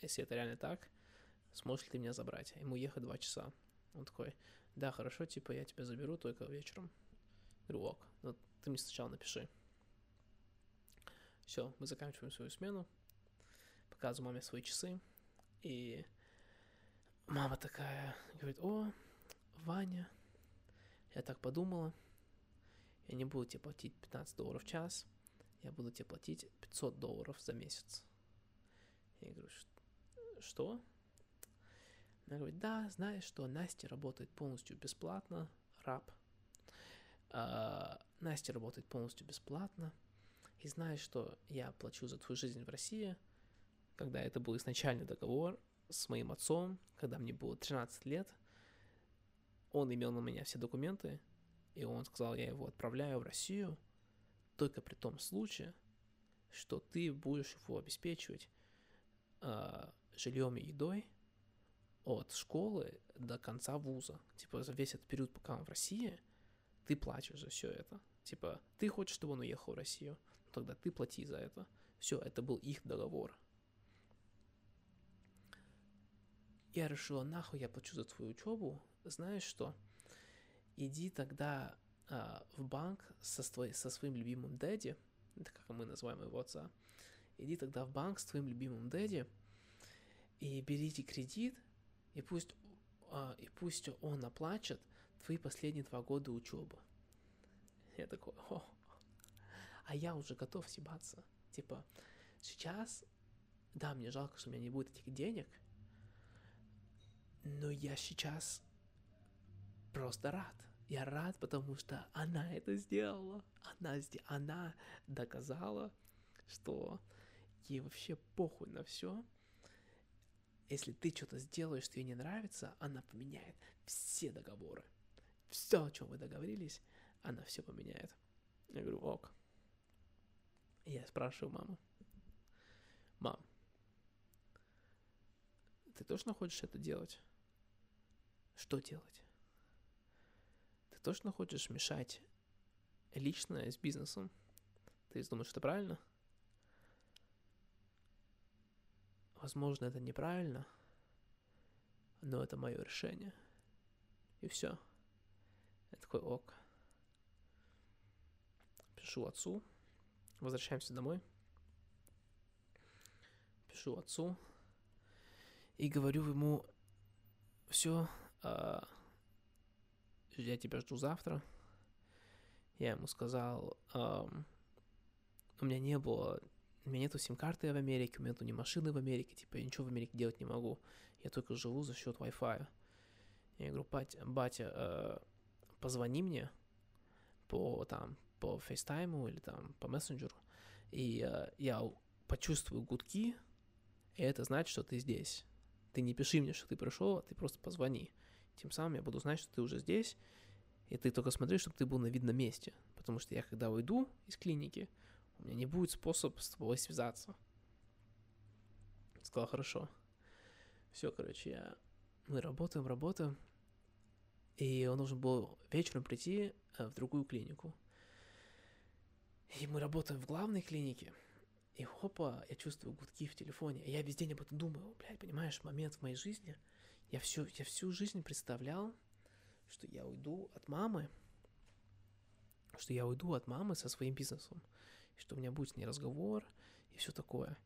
[SPEAKER 1] если это реально так, сможешь ли ты меня забрать? Ему ехать два часа. Он такой, да, хорошо, типа, я тебя заберу только вечером. Я говорю, ок, ну ты мне сначала напиши. Все, мы заканчиваем свою смену, показываю маме свои часы, и мама такая говорит, о, Ваня, я так подумала, я не буду тебе платить 15 долларов в час, я буду тебе платить 500 долларов за месяц. Я говорю, что? Она говорит, да, знаешь, что Настя работает полностью бесплатно, раб. А, Настя работает полностью бесплатно. И знаешь, что я плачу за твою жизнь в России, когда это был изначальный договор с моим отцом, когда мне было 13 лет, он имел на меня все документы, и он сказал, я его отправляю в Россию только при том случае, что ты будешь его обеспечивать э, жильем и едой от школы до конца вуза. Типа за весь этот период, пока он в России, ты платишь за все это. Типа, ты хочешь, чтобы он уехал в Россию, тогда ты плати за это. Все, это был их договор. Я решила, нахуй я плачу за твою учебу. Знаешь что? иди тогда а, в банк со, твой, со своим любимым дэдди, это как мы называем его отца, иди тогда в банк с твоим любимым дэдди и берите кредит, и пусть, а, и пусть он оплачет твои последние два года учебы. Я такой, о, а я уже готов съебаться. Типа, сейчас, да, мне жалко, что у меня не будет этих денег, но я сейчас просто рад. Я рад, потому что она это сделала. Она, она доказала, что ей вообще похуй на все. Если ты что-то сделаешь, что ей не нравится, она поменяет все договоры. Все, о чем вы договорились, она все поменяет. Я говорю, ок. Я спрашиваю маму. Мам, ты точно хочешь это делать? Что делать? Ты точно хочешь мешать личное с бизнесом? Ты думаешь, это правильно? Возможно, это неправильно, но это мое решение. И все. Я такой, ок. Пишу отцу. Возвращаемся домой. Пишу отцу. И говорю ему, все, а, я тебя жду завтра. Я ему сказал, эм, у меня не было, у меня нету сим-карты в Америке, у меня нету ни машины в Америке, типа я ничего в Америке делать не могу. Я только живу за счет Wi-Fi. Я говорю, батя, батя э, позвони мне по там по фейстайму или там по мессенджеру, и э, я почувствую гудки, и это значит, что ты здесь. Ты не пиши мне, что ты пришел, а ты просто позвони. Тем самым я буду знать, что ты уже здесь, и ты только смотри, чтобы ты был на видном месте. Потому что я, когда уйду из клиники, у меня не будет способ с тобой связаться. Сказал, хорошо. Все, короче, я... мы работаем, работаем. И он должен был вечером прийти э, в другую клинику. И мы работаем в главной клинике. И хопа, я чувствую гудки в телефоне. И я весь день об этом думаю. Блядь, понимаешь, момент в моей жизни – я, всю, я всю жизнь представлял, что я уйду от мамы, что я уйду от мамы со своим бизнесом, и что у меня будет с ней разговор и все такое.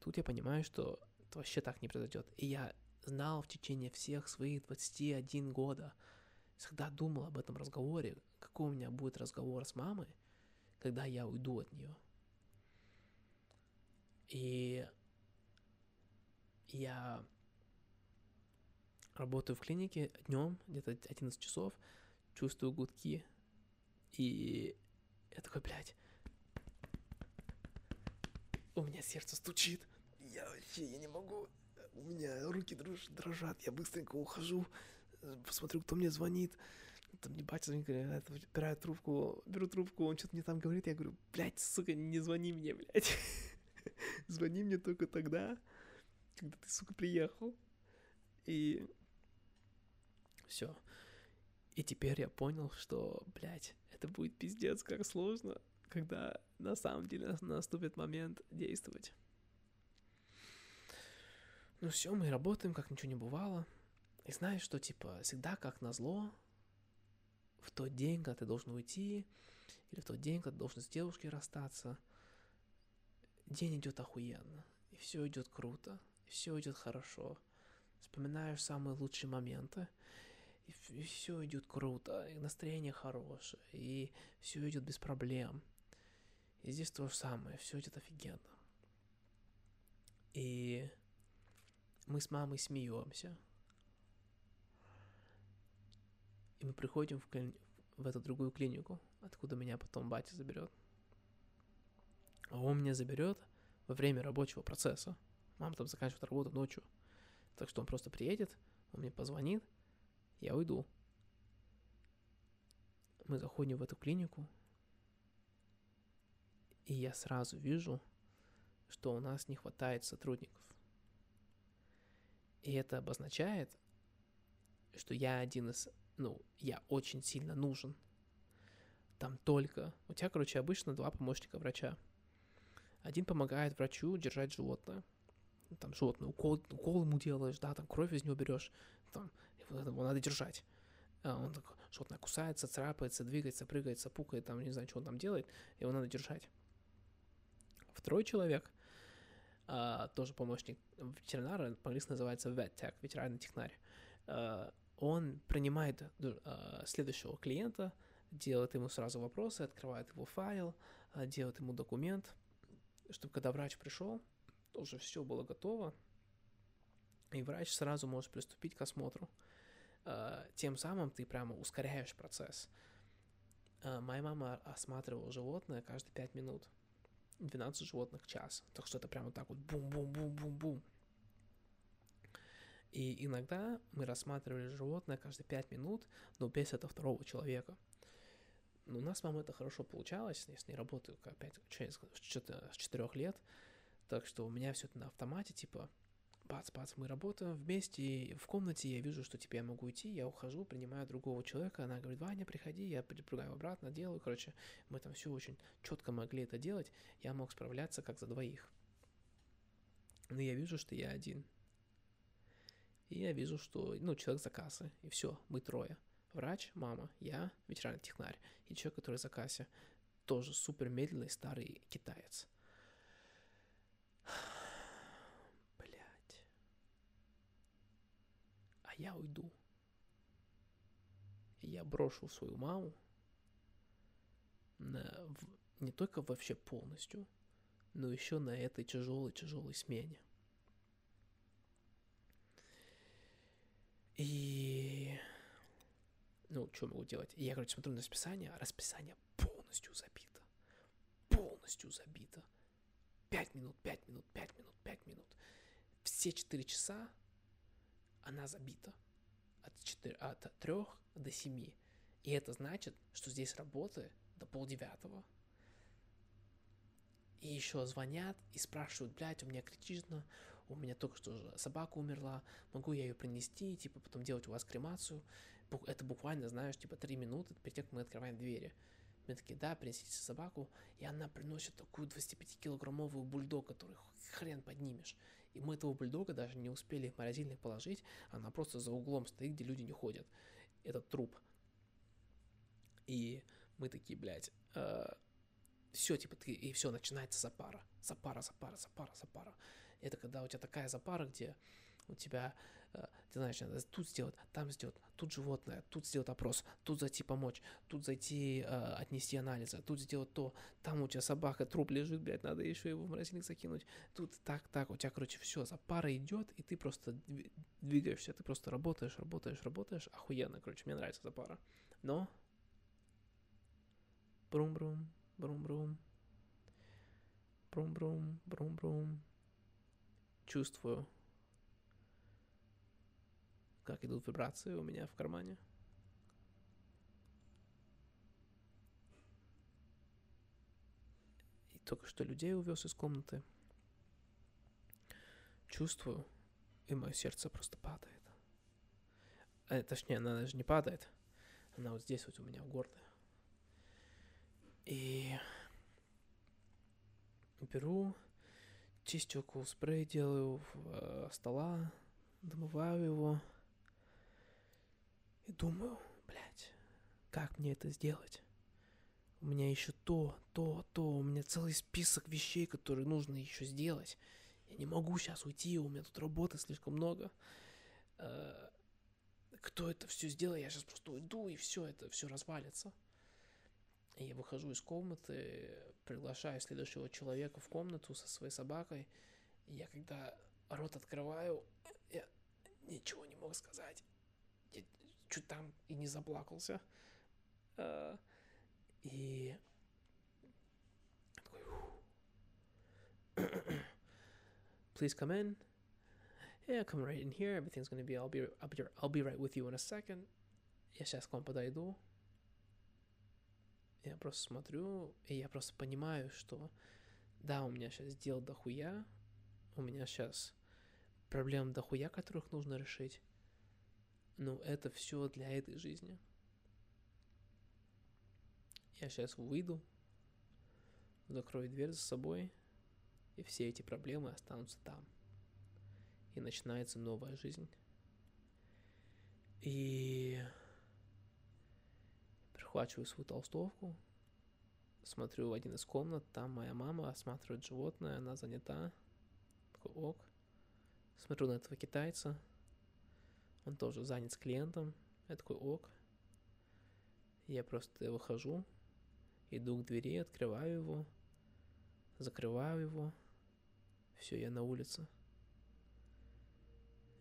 [SPEAKER 1] Тут я понимаю, что это вообще так не произойдет. И я знал в течение всех своих 21 года, всегда думал об этом разговоре, какой у меня будет разговор с мамой, когда я уйду от нее. И я работаю в клинике днем, где-то 11 часов, чувствую гудки, и я такой, блядь, у меня сердце стучит, я вообще, я не могу, у меня руки дрожат, я быстренько ухожу, посмотрю, кто мне звонит, там мне батя звонит, говорит, трубку, беру трубку, он что-то мне там говорит, я говорю, блядь, сука, не звони мне, блядь, звони мне только тогда, когда ты, сука, приехал, и все. И теперь я понял, что, блядь, это будет пиздец, как сложно, когда на самом деле наступит момент действовать. Ну все, мы работаем, как ничего не бывало. И знаешь, что типа всегда как назло, в тот день, когда ты должен уйти, или в тот день, когда ты должен с девушкой расстаться, день идет охуенно, и все идет круто, и все идет хорошо. Вспоминаешь самые лучшие моменты, и, и все идет круто, и настроение хорошее, и все идет без проблем. И здесь то же самое, все идет офигенно. И мы с мамой смеемся. И мы приходим в, кли... в эту другую клинику, откуда меня потом батя заберет. А он меня заберет во время рабочего процесса. Мама там заканчивает работу ночью. Так что он просто приедет, он мне позвонит, я уйду. Мы заходим в эту клинику, и я сразу вижу, что у нас не хватает сотрудников. И это обозначает, что я один из, ну, я очень сильно нужен. Там только, у тебя, короче, обычно два помощника врача. Один помогает врачу держать животное. Там животное, укол, укол ему делаешь, да, там кровь из него берешь, там, его надо держать. А он так, животное кусается, царапается, двигается, прыгается, пукает, там, не знаю, что он там делает, его надо держать. Второй человек, а, тоже помощник ветеринара, по-английски называется vet ветеринарный технарь, а, он принимает а, следующего клиента, делает ему сразу вопросы, открывает его файл, а, делает ему документ, чтобы когда врач пришел, уже все было готово, и врач сразу может приступить к осмотру. А, тем самым ты прямо ускоряешь процесс. А, моя мама осматривала животное каждые 5 минут. 12 животных в час. Так что это прямо так вот бум-бум-бум-бум-бум. И иногда мы рассматривали животное каждые 5 минут, но без этого второго человека. Но у нас с мамой это хорошо получалось, я с ней работаю опять с 4 лет, так что у меня все это на автомате, типа, бац, бац, мы работаем вместе, и в комнате я вижу, что теперь я могу идти, я ухожу, принимаю другого человека, она говорит, Ваня, приходи, я припрыгаю обратно, делаю, короче, мы там все очень четко могли это делать, я мог справляться как за двоих. Но я вижу, что я один. И я вижу, что, ну, человек за кассой, и все, мы трое. Врач, мама, я, ветеран технарь, и человек, который за кассе, тоже супер медленный старый китаец. а я уйду. И я брошу свою маму на, не только вообще полностью, но еще на этой тяжелой-тяжелой смене. И... Ну, что могу делать? Я, короче, смотрю на расписание, а расписание полностью забито. Полностью забито. Пять минут, пять минут, пять минут, пять минут. Все четыре часа она забита от, 4, от 3 до 7. И это значит, что здесь работы до полдевятого. И еще звонят и спрашивают, блядь, у меня критично, у меня только что собака умерла, могу я ее принести, типа, потом делать у вас кремацию. Это буквально, знаешь, типа, три минуты перед тем, как мы открываем двери. Мы такие, да, принесите собаку. И она приносит такую 25-килограммовую бульдог, который хрен поднимешь. И мы этого бульдога даже не успели в морозильник положить. Она просто за углом стоит, где люди не ходят. Этот труп. И мы такие, блядь, э, все, типа, ты, и все, начинается запара. Запара, запара, запара, запара. Это когда у тебя такая запара, где у тебя э, ты знаешь, надо тут сделать, там сделать, тут животное, тут сделать опрос, тут зайти помочь, тут зайти э, отнести анализы, тут сделать то, там у тебя собака, труп лежит, блядь, надо еще его в морозильник закинуть, тут так, так, у тебя, короче, все, за пара идет, и ты просто двигаешься, ты просто работаешь, работаешь, работаешь, охуенно, короче, мне нравится за пара. Но брум-брум, брум-брум, брум-брум, брум-брум, чувствую, как идут вибрации у меня в кармане. И только что людей увез из комнаты. Чувствую, и мое сердце просто падает. А, точнее, она даже не падает. Она вот здесь вот у меня в горле. И беру чистилку, спрей делаю э, стола, домываю его. И думаю, блядь, как мне это сделать? У меня еще то, то, то, у меня целый список вещей, которые нужно еще сделать. Я не могу сейчас уйти, у меня тут работы слишком много. Э, кто это все сделает? Я сейчас просто уйду, и все, это все развалится. Я выхожу из комнаты, приглашаю следующего человека в комнату со своей собакой. Я когда рот открываю, я ничего не мог сказать. Я чуть там и не заплакался. А, и такой... Please come in. Yeah, come right in here. Everything's gonna be. I'll be. I'll be. I'll be right with you in a second. Я сейчас к вам подойду. Я просто смотрю, и я просто понимаю, что да, у меня сейчас дел дохуя, у меня сейчас проблем дохуя, которых нужно решить, но это все для этой жизни. Я сейчас выйду, закрою дверь за собой, и все эти проблемы останутся там. И начинается новая жизнь. И Прихвачиваю свою толстовку, смотрю в один из комнат, там моя мама осматривает животное, она занята. Такой, ок. Смотрю на этого китайца, он тоже занят с клиентом. Я такой, ок. Я просто выхожу, иду к двери, открываю его, закрываю его. Все, я на улице.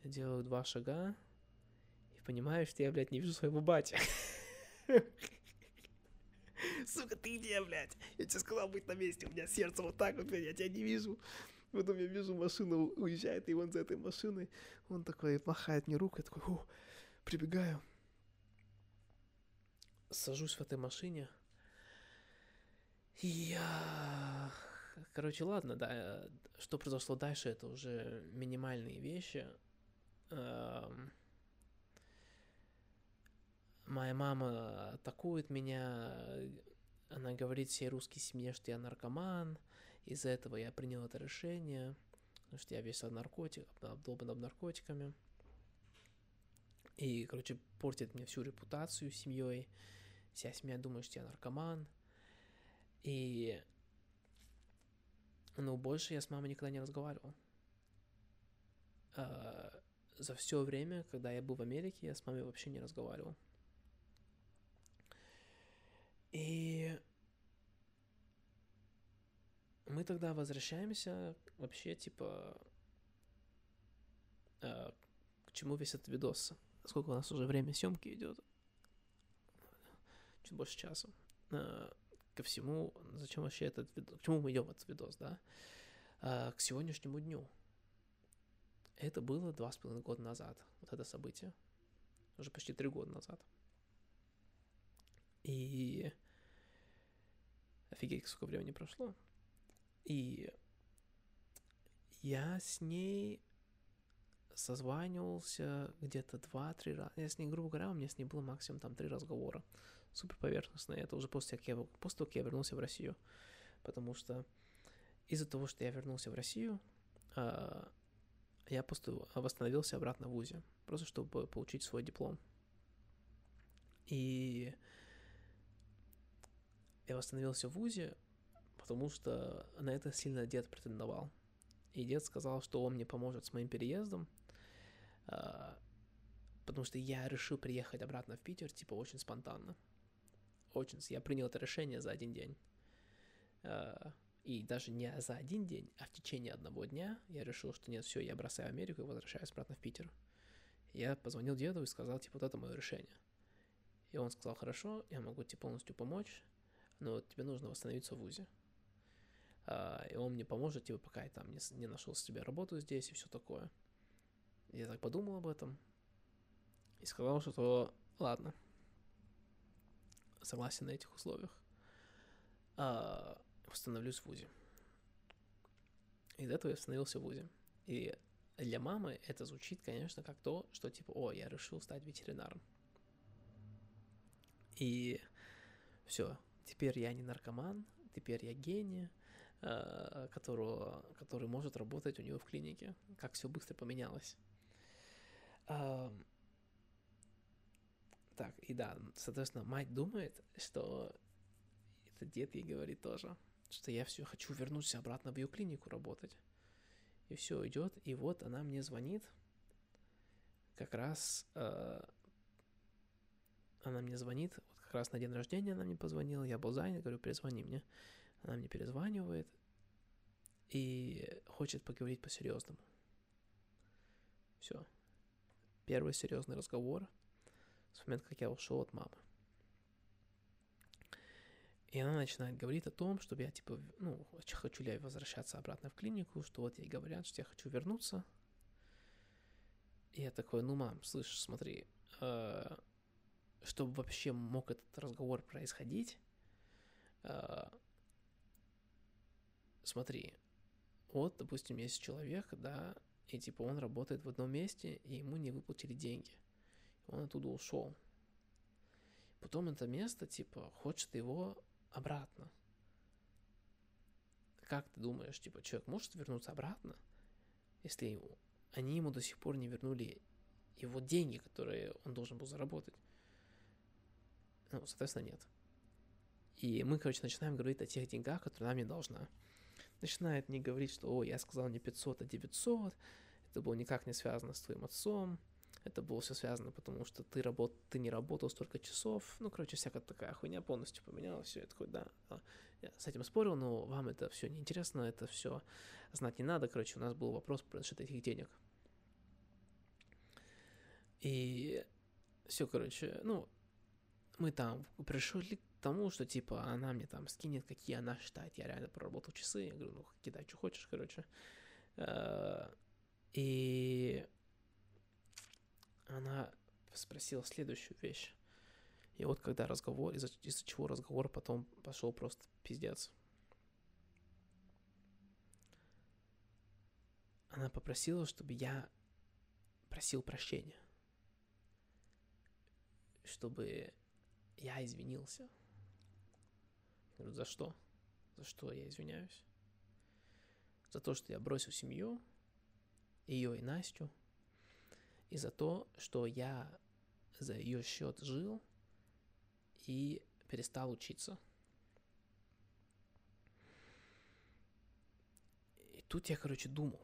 [SPEAKER 1] Я делаю два шага и понимаю, что я, блядь, не вижу своего батя. Сука, ты где, блядь? Я тебе сказал быть на месте, у меня сердце вот так вот, блядь, я тебя не вижу. Потом я вижу, машина уезжает, и он за этой машиной, он такой махает мне рукой, такой, фу, прибегаю. Сажусь в этой машине. И я... Короче, ладно, да, что произошло дальше, это уже минимальные вещи. Эм моя мама атакует меня, она говорит всей русской семье, что я наркоман, из-за этого я принял это решение, что я весь наркотик, обдолбан наркотиками. И, короче, портит мне всю репутацию семьей. Вся семья думает, что я наркоман. И... Ну, больше я с мамой никогда не разговаривал. А, за все время, когда я был в Америке, я с мамой вообще не разговаривал. И мы тогда возвращаемся вообще, типа, э, к чему весь этот видос? Сколько у нас уже время съемки идет? Чуть больше часа. Э, ко всему, зачем вообще этот видос? К чему мы идем этот видос, да? Э, к сегодняшнему дню. Это было два с половиной года назад, вот это событие. Уже почти три года назад. И офигеть, сколько времени прошло. И я с ней созванивался где-то два-три раза. Я с ней, грубо говоря, у меня с ней было максимум там три разговора. Супер поверхностно. Это уже после, как я, после того, как я вернулся в Россию. Потому что из-за того, что я вернулся в Россию, а, я просто восстановился обратно в ВУЗе. Просто чтобы получить свой диплом. И я восстановился в ВУЗе, потому что на это сильно дед претендовал. И дед сказал, что он мне поможет с моим переездом, э, потому что я решил приехать обратно в Питер, типа, очень спонтанно. Очень. Я принял это решение за один день. Э, и даже не за один день, а в течение одного дня я решил, что нет, все, я бросаю Америку и возвращаюсь обратно в Питер. Я позвонил деду и сказал, типа, вот это мое решение. И он сказал, хорошо, я могу тебе полностью помочь, но тебе нужно восстановиться в ВУЗе. А, и он мне поможет, типа, пока я там не, не нашел себе работу здесь и все такое. Я так подумал об этом и сказал, что ладно, согласен на этих условиях. А, восстановлюсь в ВУЗе. И до этого я восстановился в ВУЗе. И для мамы это звучит, конечно, как то, что типа, о, я решил стать ветеринаром. И все, теперь я не наркоман, теперь я гений, которого, который может работать у него в клинике. Как все быстро поменялось. Э, так, и да, соответственно, мать думает, что это дед ей говорит тоже, что я все хочу вернуться обратно в ее клинику работать. И все идет, и вот она мне звонит, как раз э, она мне звонит, вот как раз на день рождения она мне позвонила, я был занят, говорю, перезвони мне. Она мне перезванивает и хочет поговорить по-серьезному. Все. Первый серьезный разговор с момента, как я ушел от мамы. И она начинает говорить о том, чтобы я, типа, ну, хочу ли я возвращаться обратно в клинику, что вот ей говорят, что я хочу вернуться. И я такой, ну, мам, слышишь, смотри, э, чтобы вообще мог этот разговор происходить, э, смотри, вот, допустим, есть человек, да, и типа он работает в одном месте, и ему не выплатили деньги. Он оттуда ушел. Потом это место, типа, хочет его обратно. Как ты думаешь, типа, человек может вернуться обратно, если они ему до сих пор не вернули его деньги, которые он должен был заработать? Ну, соответственно, нет. И мы, короче, начинаем говорить о тех деньгах, которые нам не должна. Начинает не говорить, что, о, я сказал не 500, а 900, это было никак не связано с твоим отцом, это было все связано, потому что ты, работ... ты не работал столько часов. Ну, короче, всякая такая хуйня полностью поменялась. Все, я такой, да, а, я с этим спорил, но вам это все неинтересно, это все знать не надо. Короче, у нас был вопрос про насчет этих денег. И все, короче, ну, мы там пришли тому, что, типа, она мне там скинет, какие она считает, я реально проработал часы. Я говорю, ну, кидай, что хочешь, короче. Э, и она спросила следующую вещь. И вот когда разговор, из-за, из чего разговор потом пошел просто пиздец. Она попросила, чтобы я просил прощения. Чтобы я извинился. За что? За что я извиняюсь? За то, что я бросил семью, ее и Настю – и за то, что я за ее счет жил и перестал учиться. И тут я, короче, думал.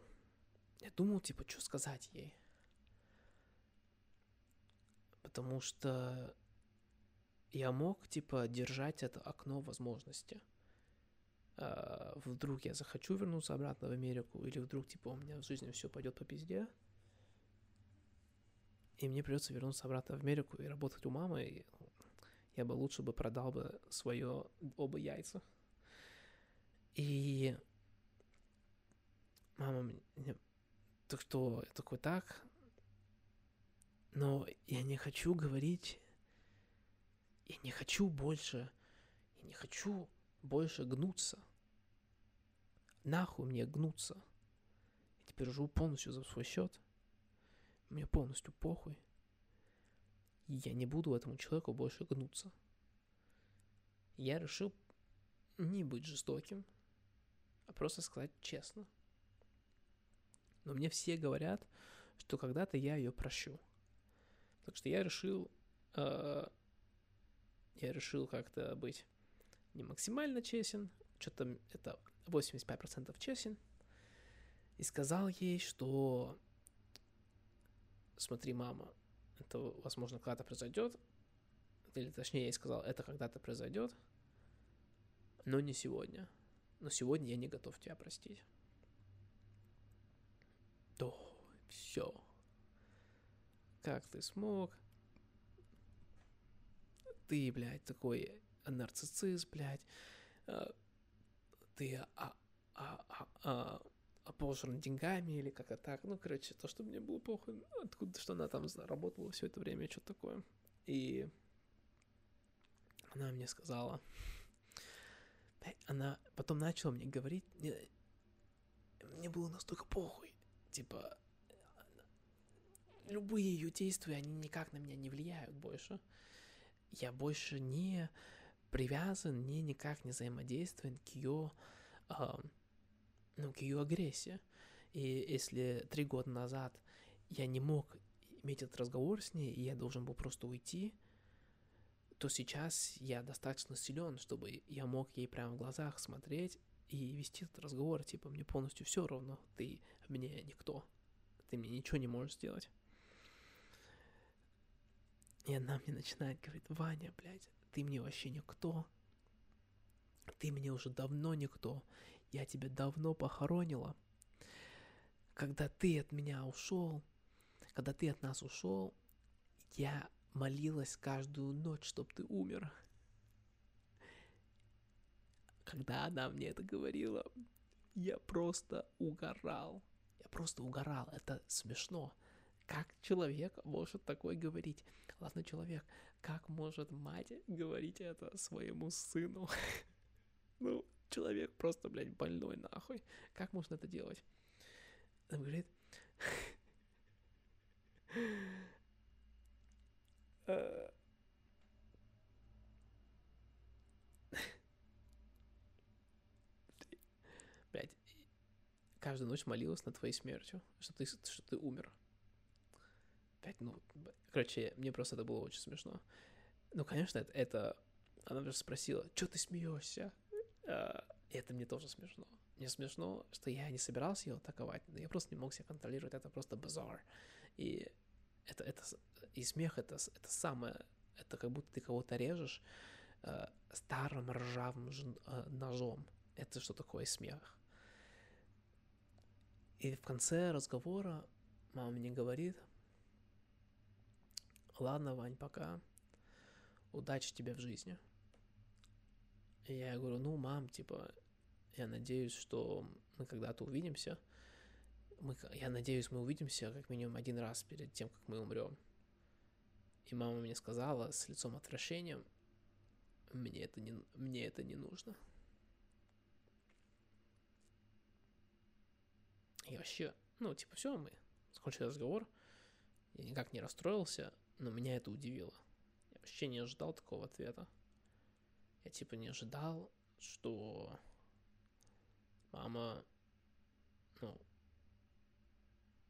[SPEAKER 1] Я думал, типа, что сказать ей. Потому что я мог, типа, держать это окно возможности. А, вдруг я захочу вернуться обратно в Америку, или вдруг, типа, у меня в жизни все пойдет по пизде и мне придется вернуться обратно в Америку и работать у мамы, и я бы лучше бы продал бы свое оба яйца. И мама мне... Так что я такой, так, но я не хочу говорить, я не хочу больше, я не хочу больше гнуться. Нахуй мне гнуться. Я теперь живу полностью за свой счет. Мне полностью похуй. Я не буду этому человеку больше гнуться. Я решил не быть жестоким, а просто сказать честно. Но мне все говорят, что когда-то я ее прощу. Так что я решил, э, я решил как-то быть не максимально честен, что-то это 85% честен, и сказал ей, что смотри, мама, это, возможно, когда-то произойдет, или точнее, я ей сказал, это когда-то произойдет, но не сегодня. Но сегодня я не готов тебя простить. То, все. Как ты смог? Ты, блядь, такой нарцисс, блядь. А, ты а, а, а, а, опожран деньгами или как-то так. Ну, короче, то, что мне было похуй, откуда, что она там работала все это время, что-то такое. И она мне сказала, она потом начала мне говорить, мне, мне было настолько похуй, типа, любые ее действия, они никак на меня не влияют больше. Я больше не привязан, не никак не взаимодействует к ее, э, ну, к ее агрессии. И если три года назад я не мог иметь этот разговор с ней, и я должен был просто уйти, то сейчас я достаточно силен, чтобы я мог ей прямо в глазах смотреть и вести этот разговор, типа, мне полностью все равно, ты мне никто, ты мне ничего не можешь сделать. И она мне начинает говорить, Ваня, блядь, ты мне вообще никто, ты мне уже давно никто, я тебя давно похоронила. Когда ты от меня ушел, когда ты от нас ушел, я молилась каждую ночь, чтобы ты умер. Когда она мне это говорила, я просто угорал. Я просто угорал. Это смешно. Как человек может такое говорить? Ладно, человек, как может мать говорить это своему сыну? Ну, человек просто, блядь, больной нахуй. Как можно это делать? Он говорит, Э. Блять, каждую ночь молилась над твоей смертью, что ты, что ты умер. Блять, ну, короче, мне просто это было очень смешно. Ну, конечно, это, это... она даже спросила, что ты смеешься? А, это мне тоже смешно. Мне смешно, что я не собирался ее атаковать, но я просто не мог себя контролировать, это просто базар. И это, это, и смех это, это самое, это как будто ты кого-то режешь э, старым ржавым ж, э, ножом. Это что такое смех. И в конце разговора мама мне говорит, ладно, Вань, пока, удачи тебе в жизни. И я говорю, ну, мам, типа, я надеюсь, что мы когда-то увидимся, мы, я надеюсь, мы увидимся как минимум один раз перед тем, как мы умрем. И мама мне сказала с лицом отвращением, мне это не, мне это не нужно. И вообще, ну, типа, все, мы закончили разговор. Я никак не расстроился, но меня это удивило. Я вообще не ожидал такого ответа. Я, типа, не ожидал, что мама, ну,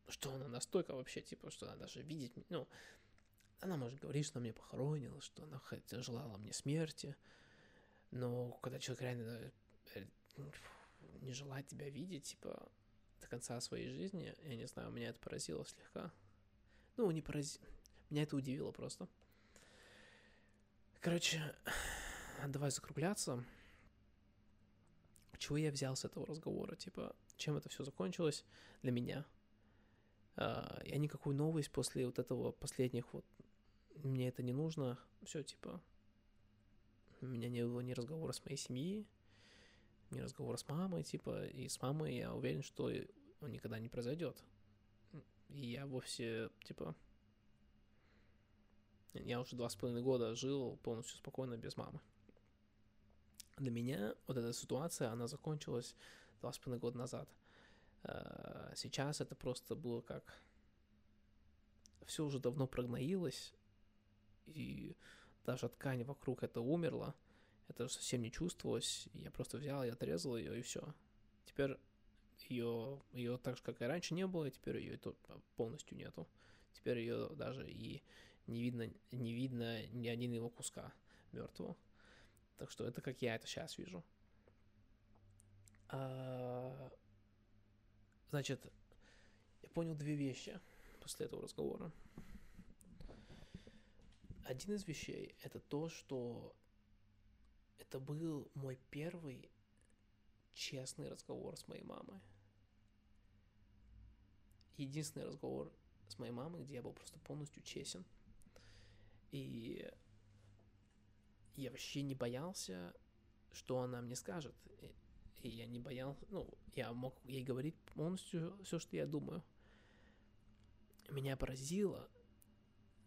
[SPEAKER 1] что она настолько вообще, типа, что она даже видеть, ну, она может говорить, что она меня похоронила, что она хотя желала мне смерти, но когда человек реально э, не желает тебя видеть, типа, до конца своей жизни, я не знаю, меня это поразило слегка. Ну, не поразило, меня это удивило просто. Короче, давай закругляться. Чего я взял с этого разговора? Типа, чем это все закончилось для меня – а, я никакую новость после вот этого последних вот мне это не нужно, все типа у меня не было ни разговора с моей семьей, ни разговора с мамой, типа, и с мамой я уверен, что он никогда не произойдет. И я вовсе, типа, я уже два с половиной года жил полностью спокойно без мамы. Для меня вот эта ситуация, она закончилась два с половиной года назад – Э, сейчас это просто было как... Все уже давно прогноилось, и даже ткань вокруг это умерла, это совсем не чувствовалось, я просто взял и отрезал ее, и все. Теперь ее, ее так же, как и раньше не было, и теперь ее полностью нету. Теперь ее даже и не видно, не видно ни один его куска мертвого. Так что это как я это сейчас вижу. А, Значит, я понял две вещи после этого разговора. Один из вещей — это то, что это был мой первый честный разговор с моей мамой. Единственный разговор с моей мамой, где я был просто полностью честен. И я вообще не боялся, что она мне скажет. И я не боялся, ну, я мог ей говорить полностью все, что я думаю. Меня поразило,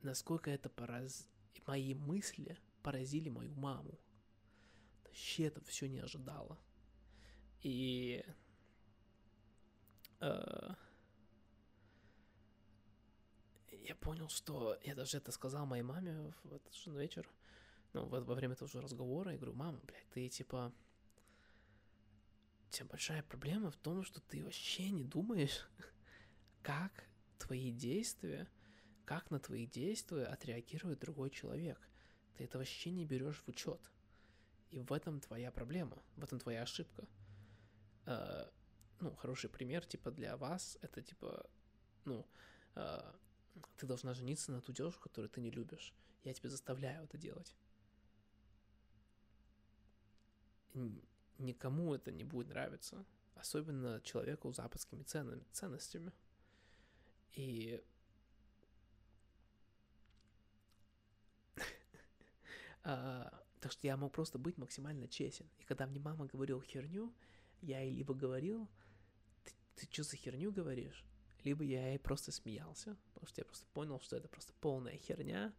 [SPEAKER 1] насколько это пораз... мои мысли поразили мою маму. Вообще это все не ожидала. И э, я понял, что я даже это сказал моей маме в этот же вечер, ну, во, во время того же разговора, я говорю, мама, блядь, ты типа, у тебя большая проблема в том, что ты вообще не думаешь, как твои действия, как на твои действия отреагирует другой человек. Ты это вообще не берешь в учет. И в этом твоя проблема, в этом твоя ошибка. Э, ну, хороший пример, типа, для вас, это, типа, ну, э, ты должна жениться на ту девушку, которую ты не любишь. Я тебя заставляю это делать. Никому это не будет нравиться. Особенно человеку с западскими ценами, ценностями. И а, так что я мог просто быть максимально честен. И когда мне мама говорила херню, я ей либо говорил, ты, ты что за херню говоришь? Либо я ей просто смеялся, потому что я просто понял, что это просто полная херня.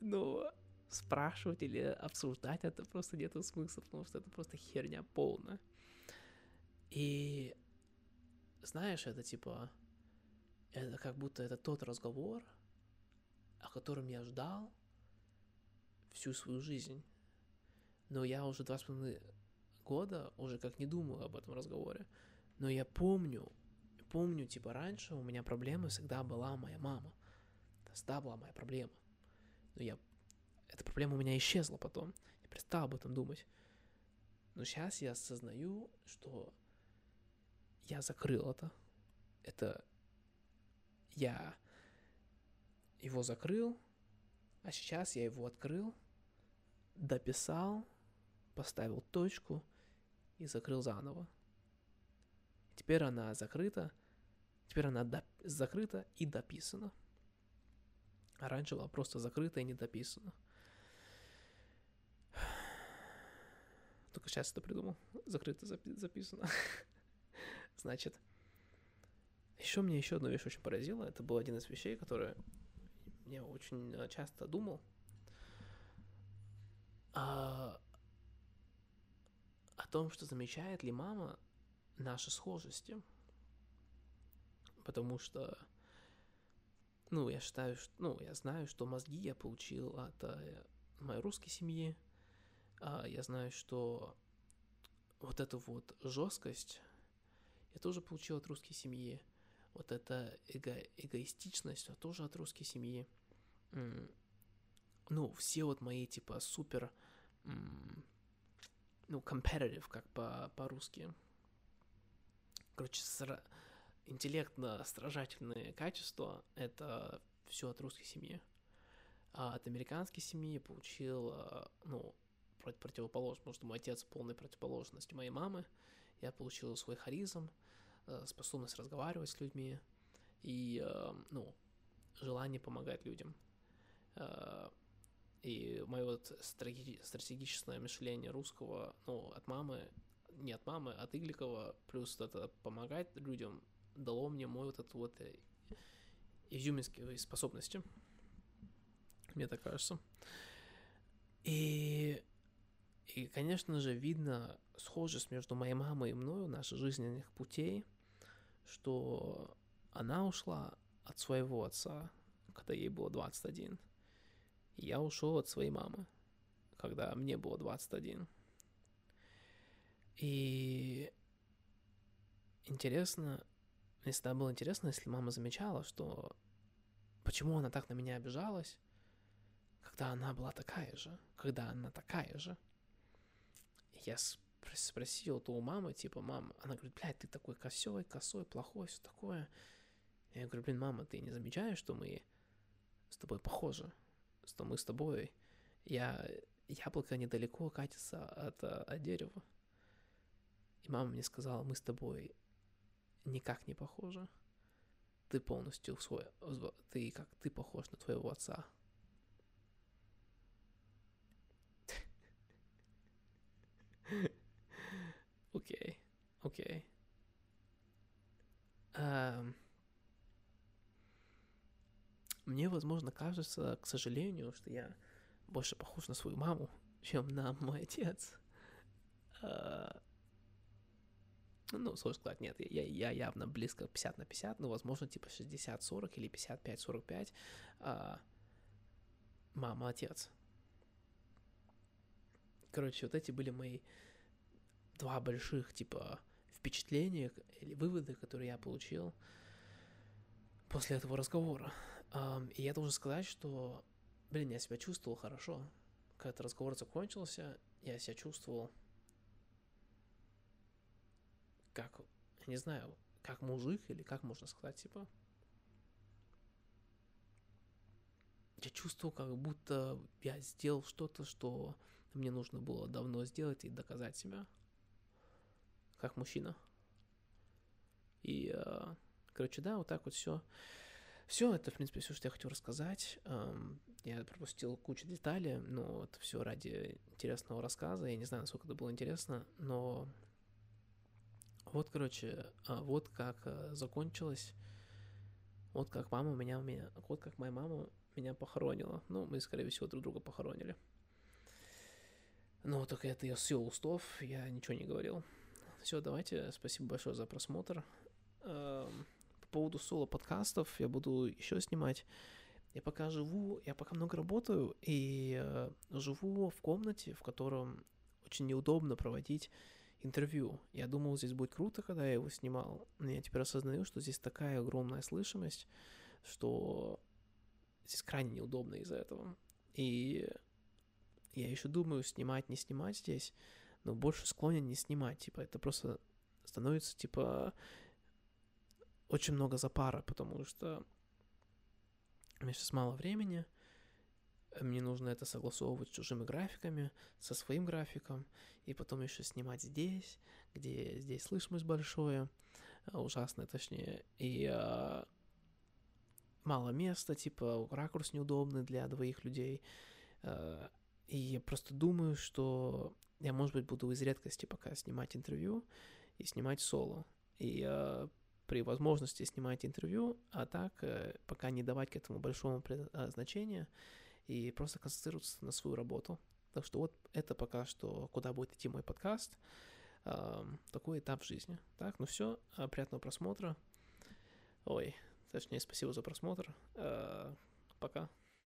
[SPEAKER 1] Но спрашивать или обсуждать это просто нет смысла, потому что это просто херня полная. И знаешь, это типа, это как будто это тот разговор, о котором я ждал всю свою жизнь. Но я уже два с половиной года уже как не думаю об этом разговоре. Но я помню, помню, типа, раньше у меня проблема всегда была моя мама. Всегда была моя проблема. Но я... Эта проблема у меня исчезла потом. Я перестал об этом думать. Но сейчас я осознаю, что я закрыл это. Это я его закрыл, а сейчас я его открыл, дописал, поставил точку и закрыл заново. Теперь она закрыта, теперь она доп- закрыта и дописана. А раньше была просто закрыта и не дописана. Только сейчас это придумал. Закрыто запи- записано. Значит, еще мне еще одна вещь очень поразила. Это был один из вещей, которые я очень э, часто думал. А, о том, что замечает ли мама наши схожести. Потому что, ну, я считаю, что, ну, я знаю, что мозги я получил от э, моей русской семьи. А я знаю, что вот эту вот жесткость я тоже получил от русской семьи. Вот эта эго эгоистичность тоже от русской семьи. Ну, все вот мои, типа, супер, ну, competitive, как по- по-русски. Короче, сра... интеллектно-стражательные качества — это все от русской семьи. А от американской семьи получил, а, ну, противоположность, потому что мой отец полной противоположность моей мамы. Я получил свой харизм, э, способность разговаривать с людьми и, э, ну, желание помогать людям. Э, и мое вот стратегическое мышление русского, ну, от мамы не от мамы, а от Игликова, плюс это помогать людям, дало мне мой вот этот вот э, изюминские способности. Мне так кажется. И, и, конечно же, видно схожесть между моей мамой и мною, наших жизненных путей, что она ушла от своего отца, когда ей было 21. И я ушел от своей мамы, когда мне было 21. И интересно, мне всегда было интересно, если мама замечала, что почему она так на меня обижалась, когда она была такая же, когда она такая же. Я спросил то у мамы, типа, мам, она говорит, блядь, ты такой косой, косой, плохой, все такое. Я говорю, блин, мама, ты не замечаешь, что мы с тобой похожи? Что мы с тобой... Я... Яблоко недалеко катится от, от дерева. И мама мне сказала, мы с тобой никак не похожи. Ты полностью свой... Ты как... Ты похож на твоего отца. Окей, окей. Мне, возможно, кажется, к сожалению, что я больше похож на свою маму, чем на мой отец. Uh, ну, сложно сказать, нет, я, я явно близко 50 на 50, но, возможно, типа 60-40 или 55-45. Uh, мама, отец. Короче, вот эти были мои два больших, типа, впечатления или выводы, которые я получил после этого разговора. И я должен сказать, что, блин, я себя чувствовал хорошо. Когда этот разговор закончился, я себя чувствовал как, не знаю, как мужик или как можно сказать, типа, я чувствовал, как будто я сделал что-то, что мне нужно было давно сделать и доказать себя как мужчина. И, э, короче, да, вот так вот все. Все, это, в принципе, все, что я хотел рассказать. Эм, я пропустил кучу деталей, но это все ради интересного рассказа. Я не знаю, насколько это было интересно, но вот, короче, а, вот как э, закончилось. Вот как мама меня, меня, вот как моя мама меня похоронила. Ну, мы, скорее всего, друг друга похоронили. Но только это я с устов, я ничего не говорил. Все, давайте, спасибо большое за просмотр. Эм, по поводу соло-подкастов я буду еще снимать. Я пока живу, я пока много работаю, и э, живу в комнате, в котором очень неудобно проводить интервью. Я думал, здесь будет круто, когда я его снимал, но я теперь осознаю, что здесь такая огромная слышимость, что здесь крайне неудобно из-за этого. И я еще думаю, снимать, не снимать здесь, но больше склонен не снимать, типа, это просто становится, типа, очень много запара, потому что у меня сейчас мало времени, мне нужно это согласовывать с чужими графиками, со своим графиком, и потом еще снимать здесь, где здесь слышимость большое, ужасное точнее, и а, мало места, типа ракурс неудобный для двоих людей, а, и я просто думаю, что я, может быть, буду из редкости пока снимать интервью и снимать соло. И э, при возможности снимать интервью, а так э, пока не давать к этому большому э, значения и просто концентрироваться на свою работу. Так что вот это пока что, куда будет идти мой подкаст, такой этап жизни. Так, ну все, э, приятного просмотра. Ой, точнее, спасибо за просмотр. Э, пока.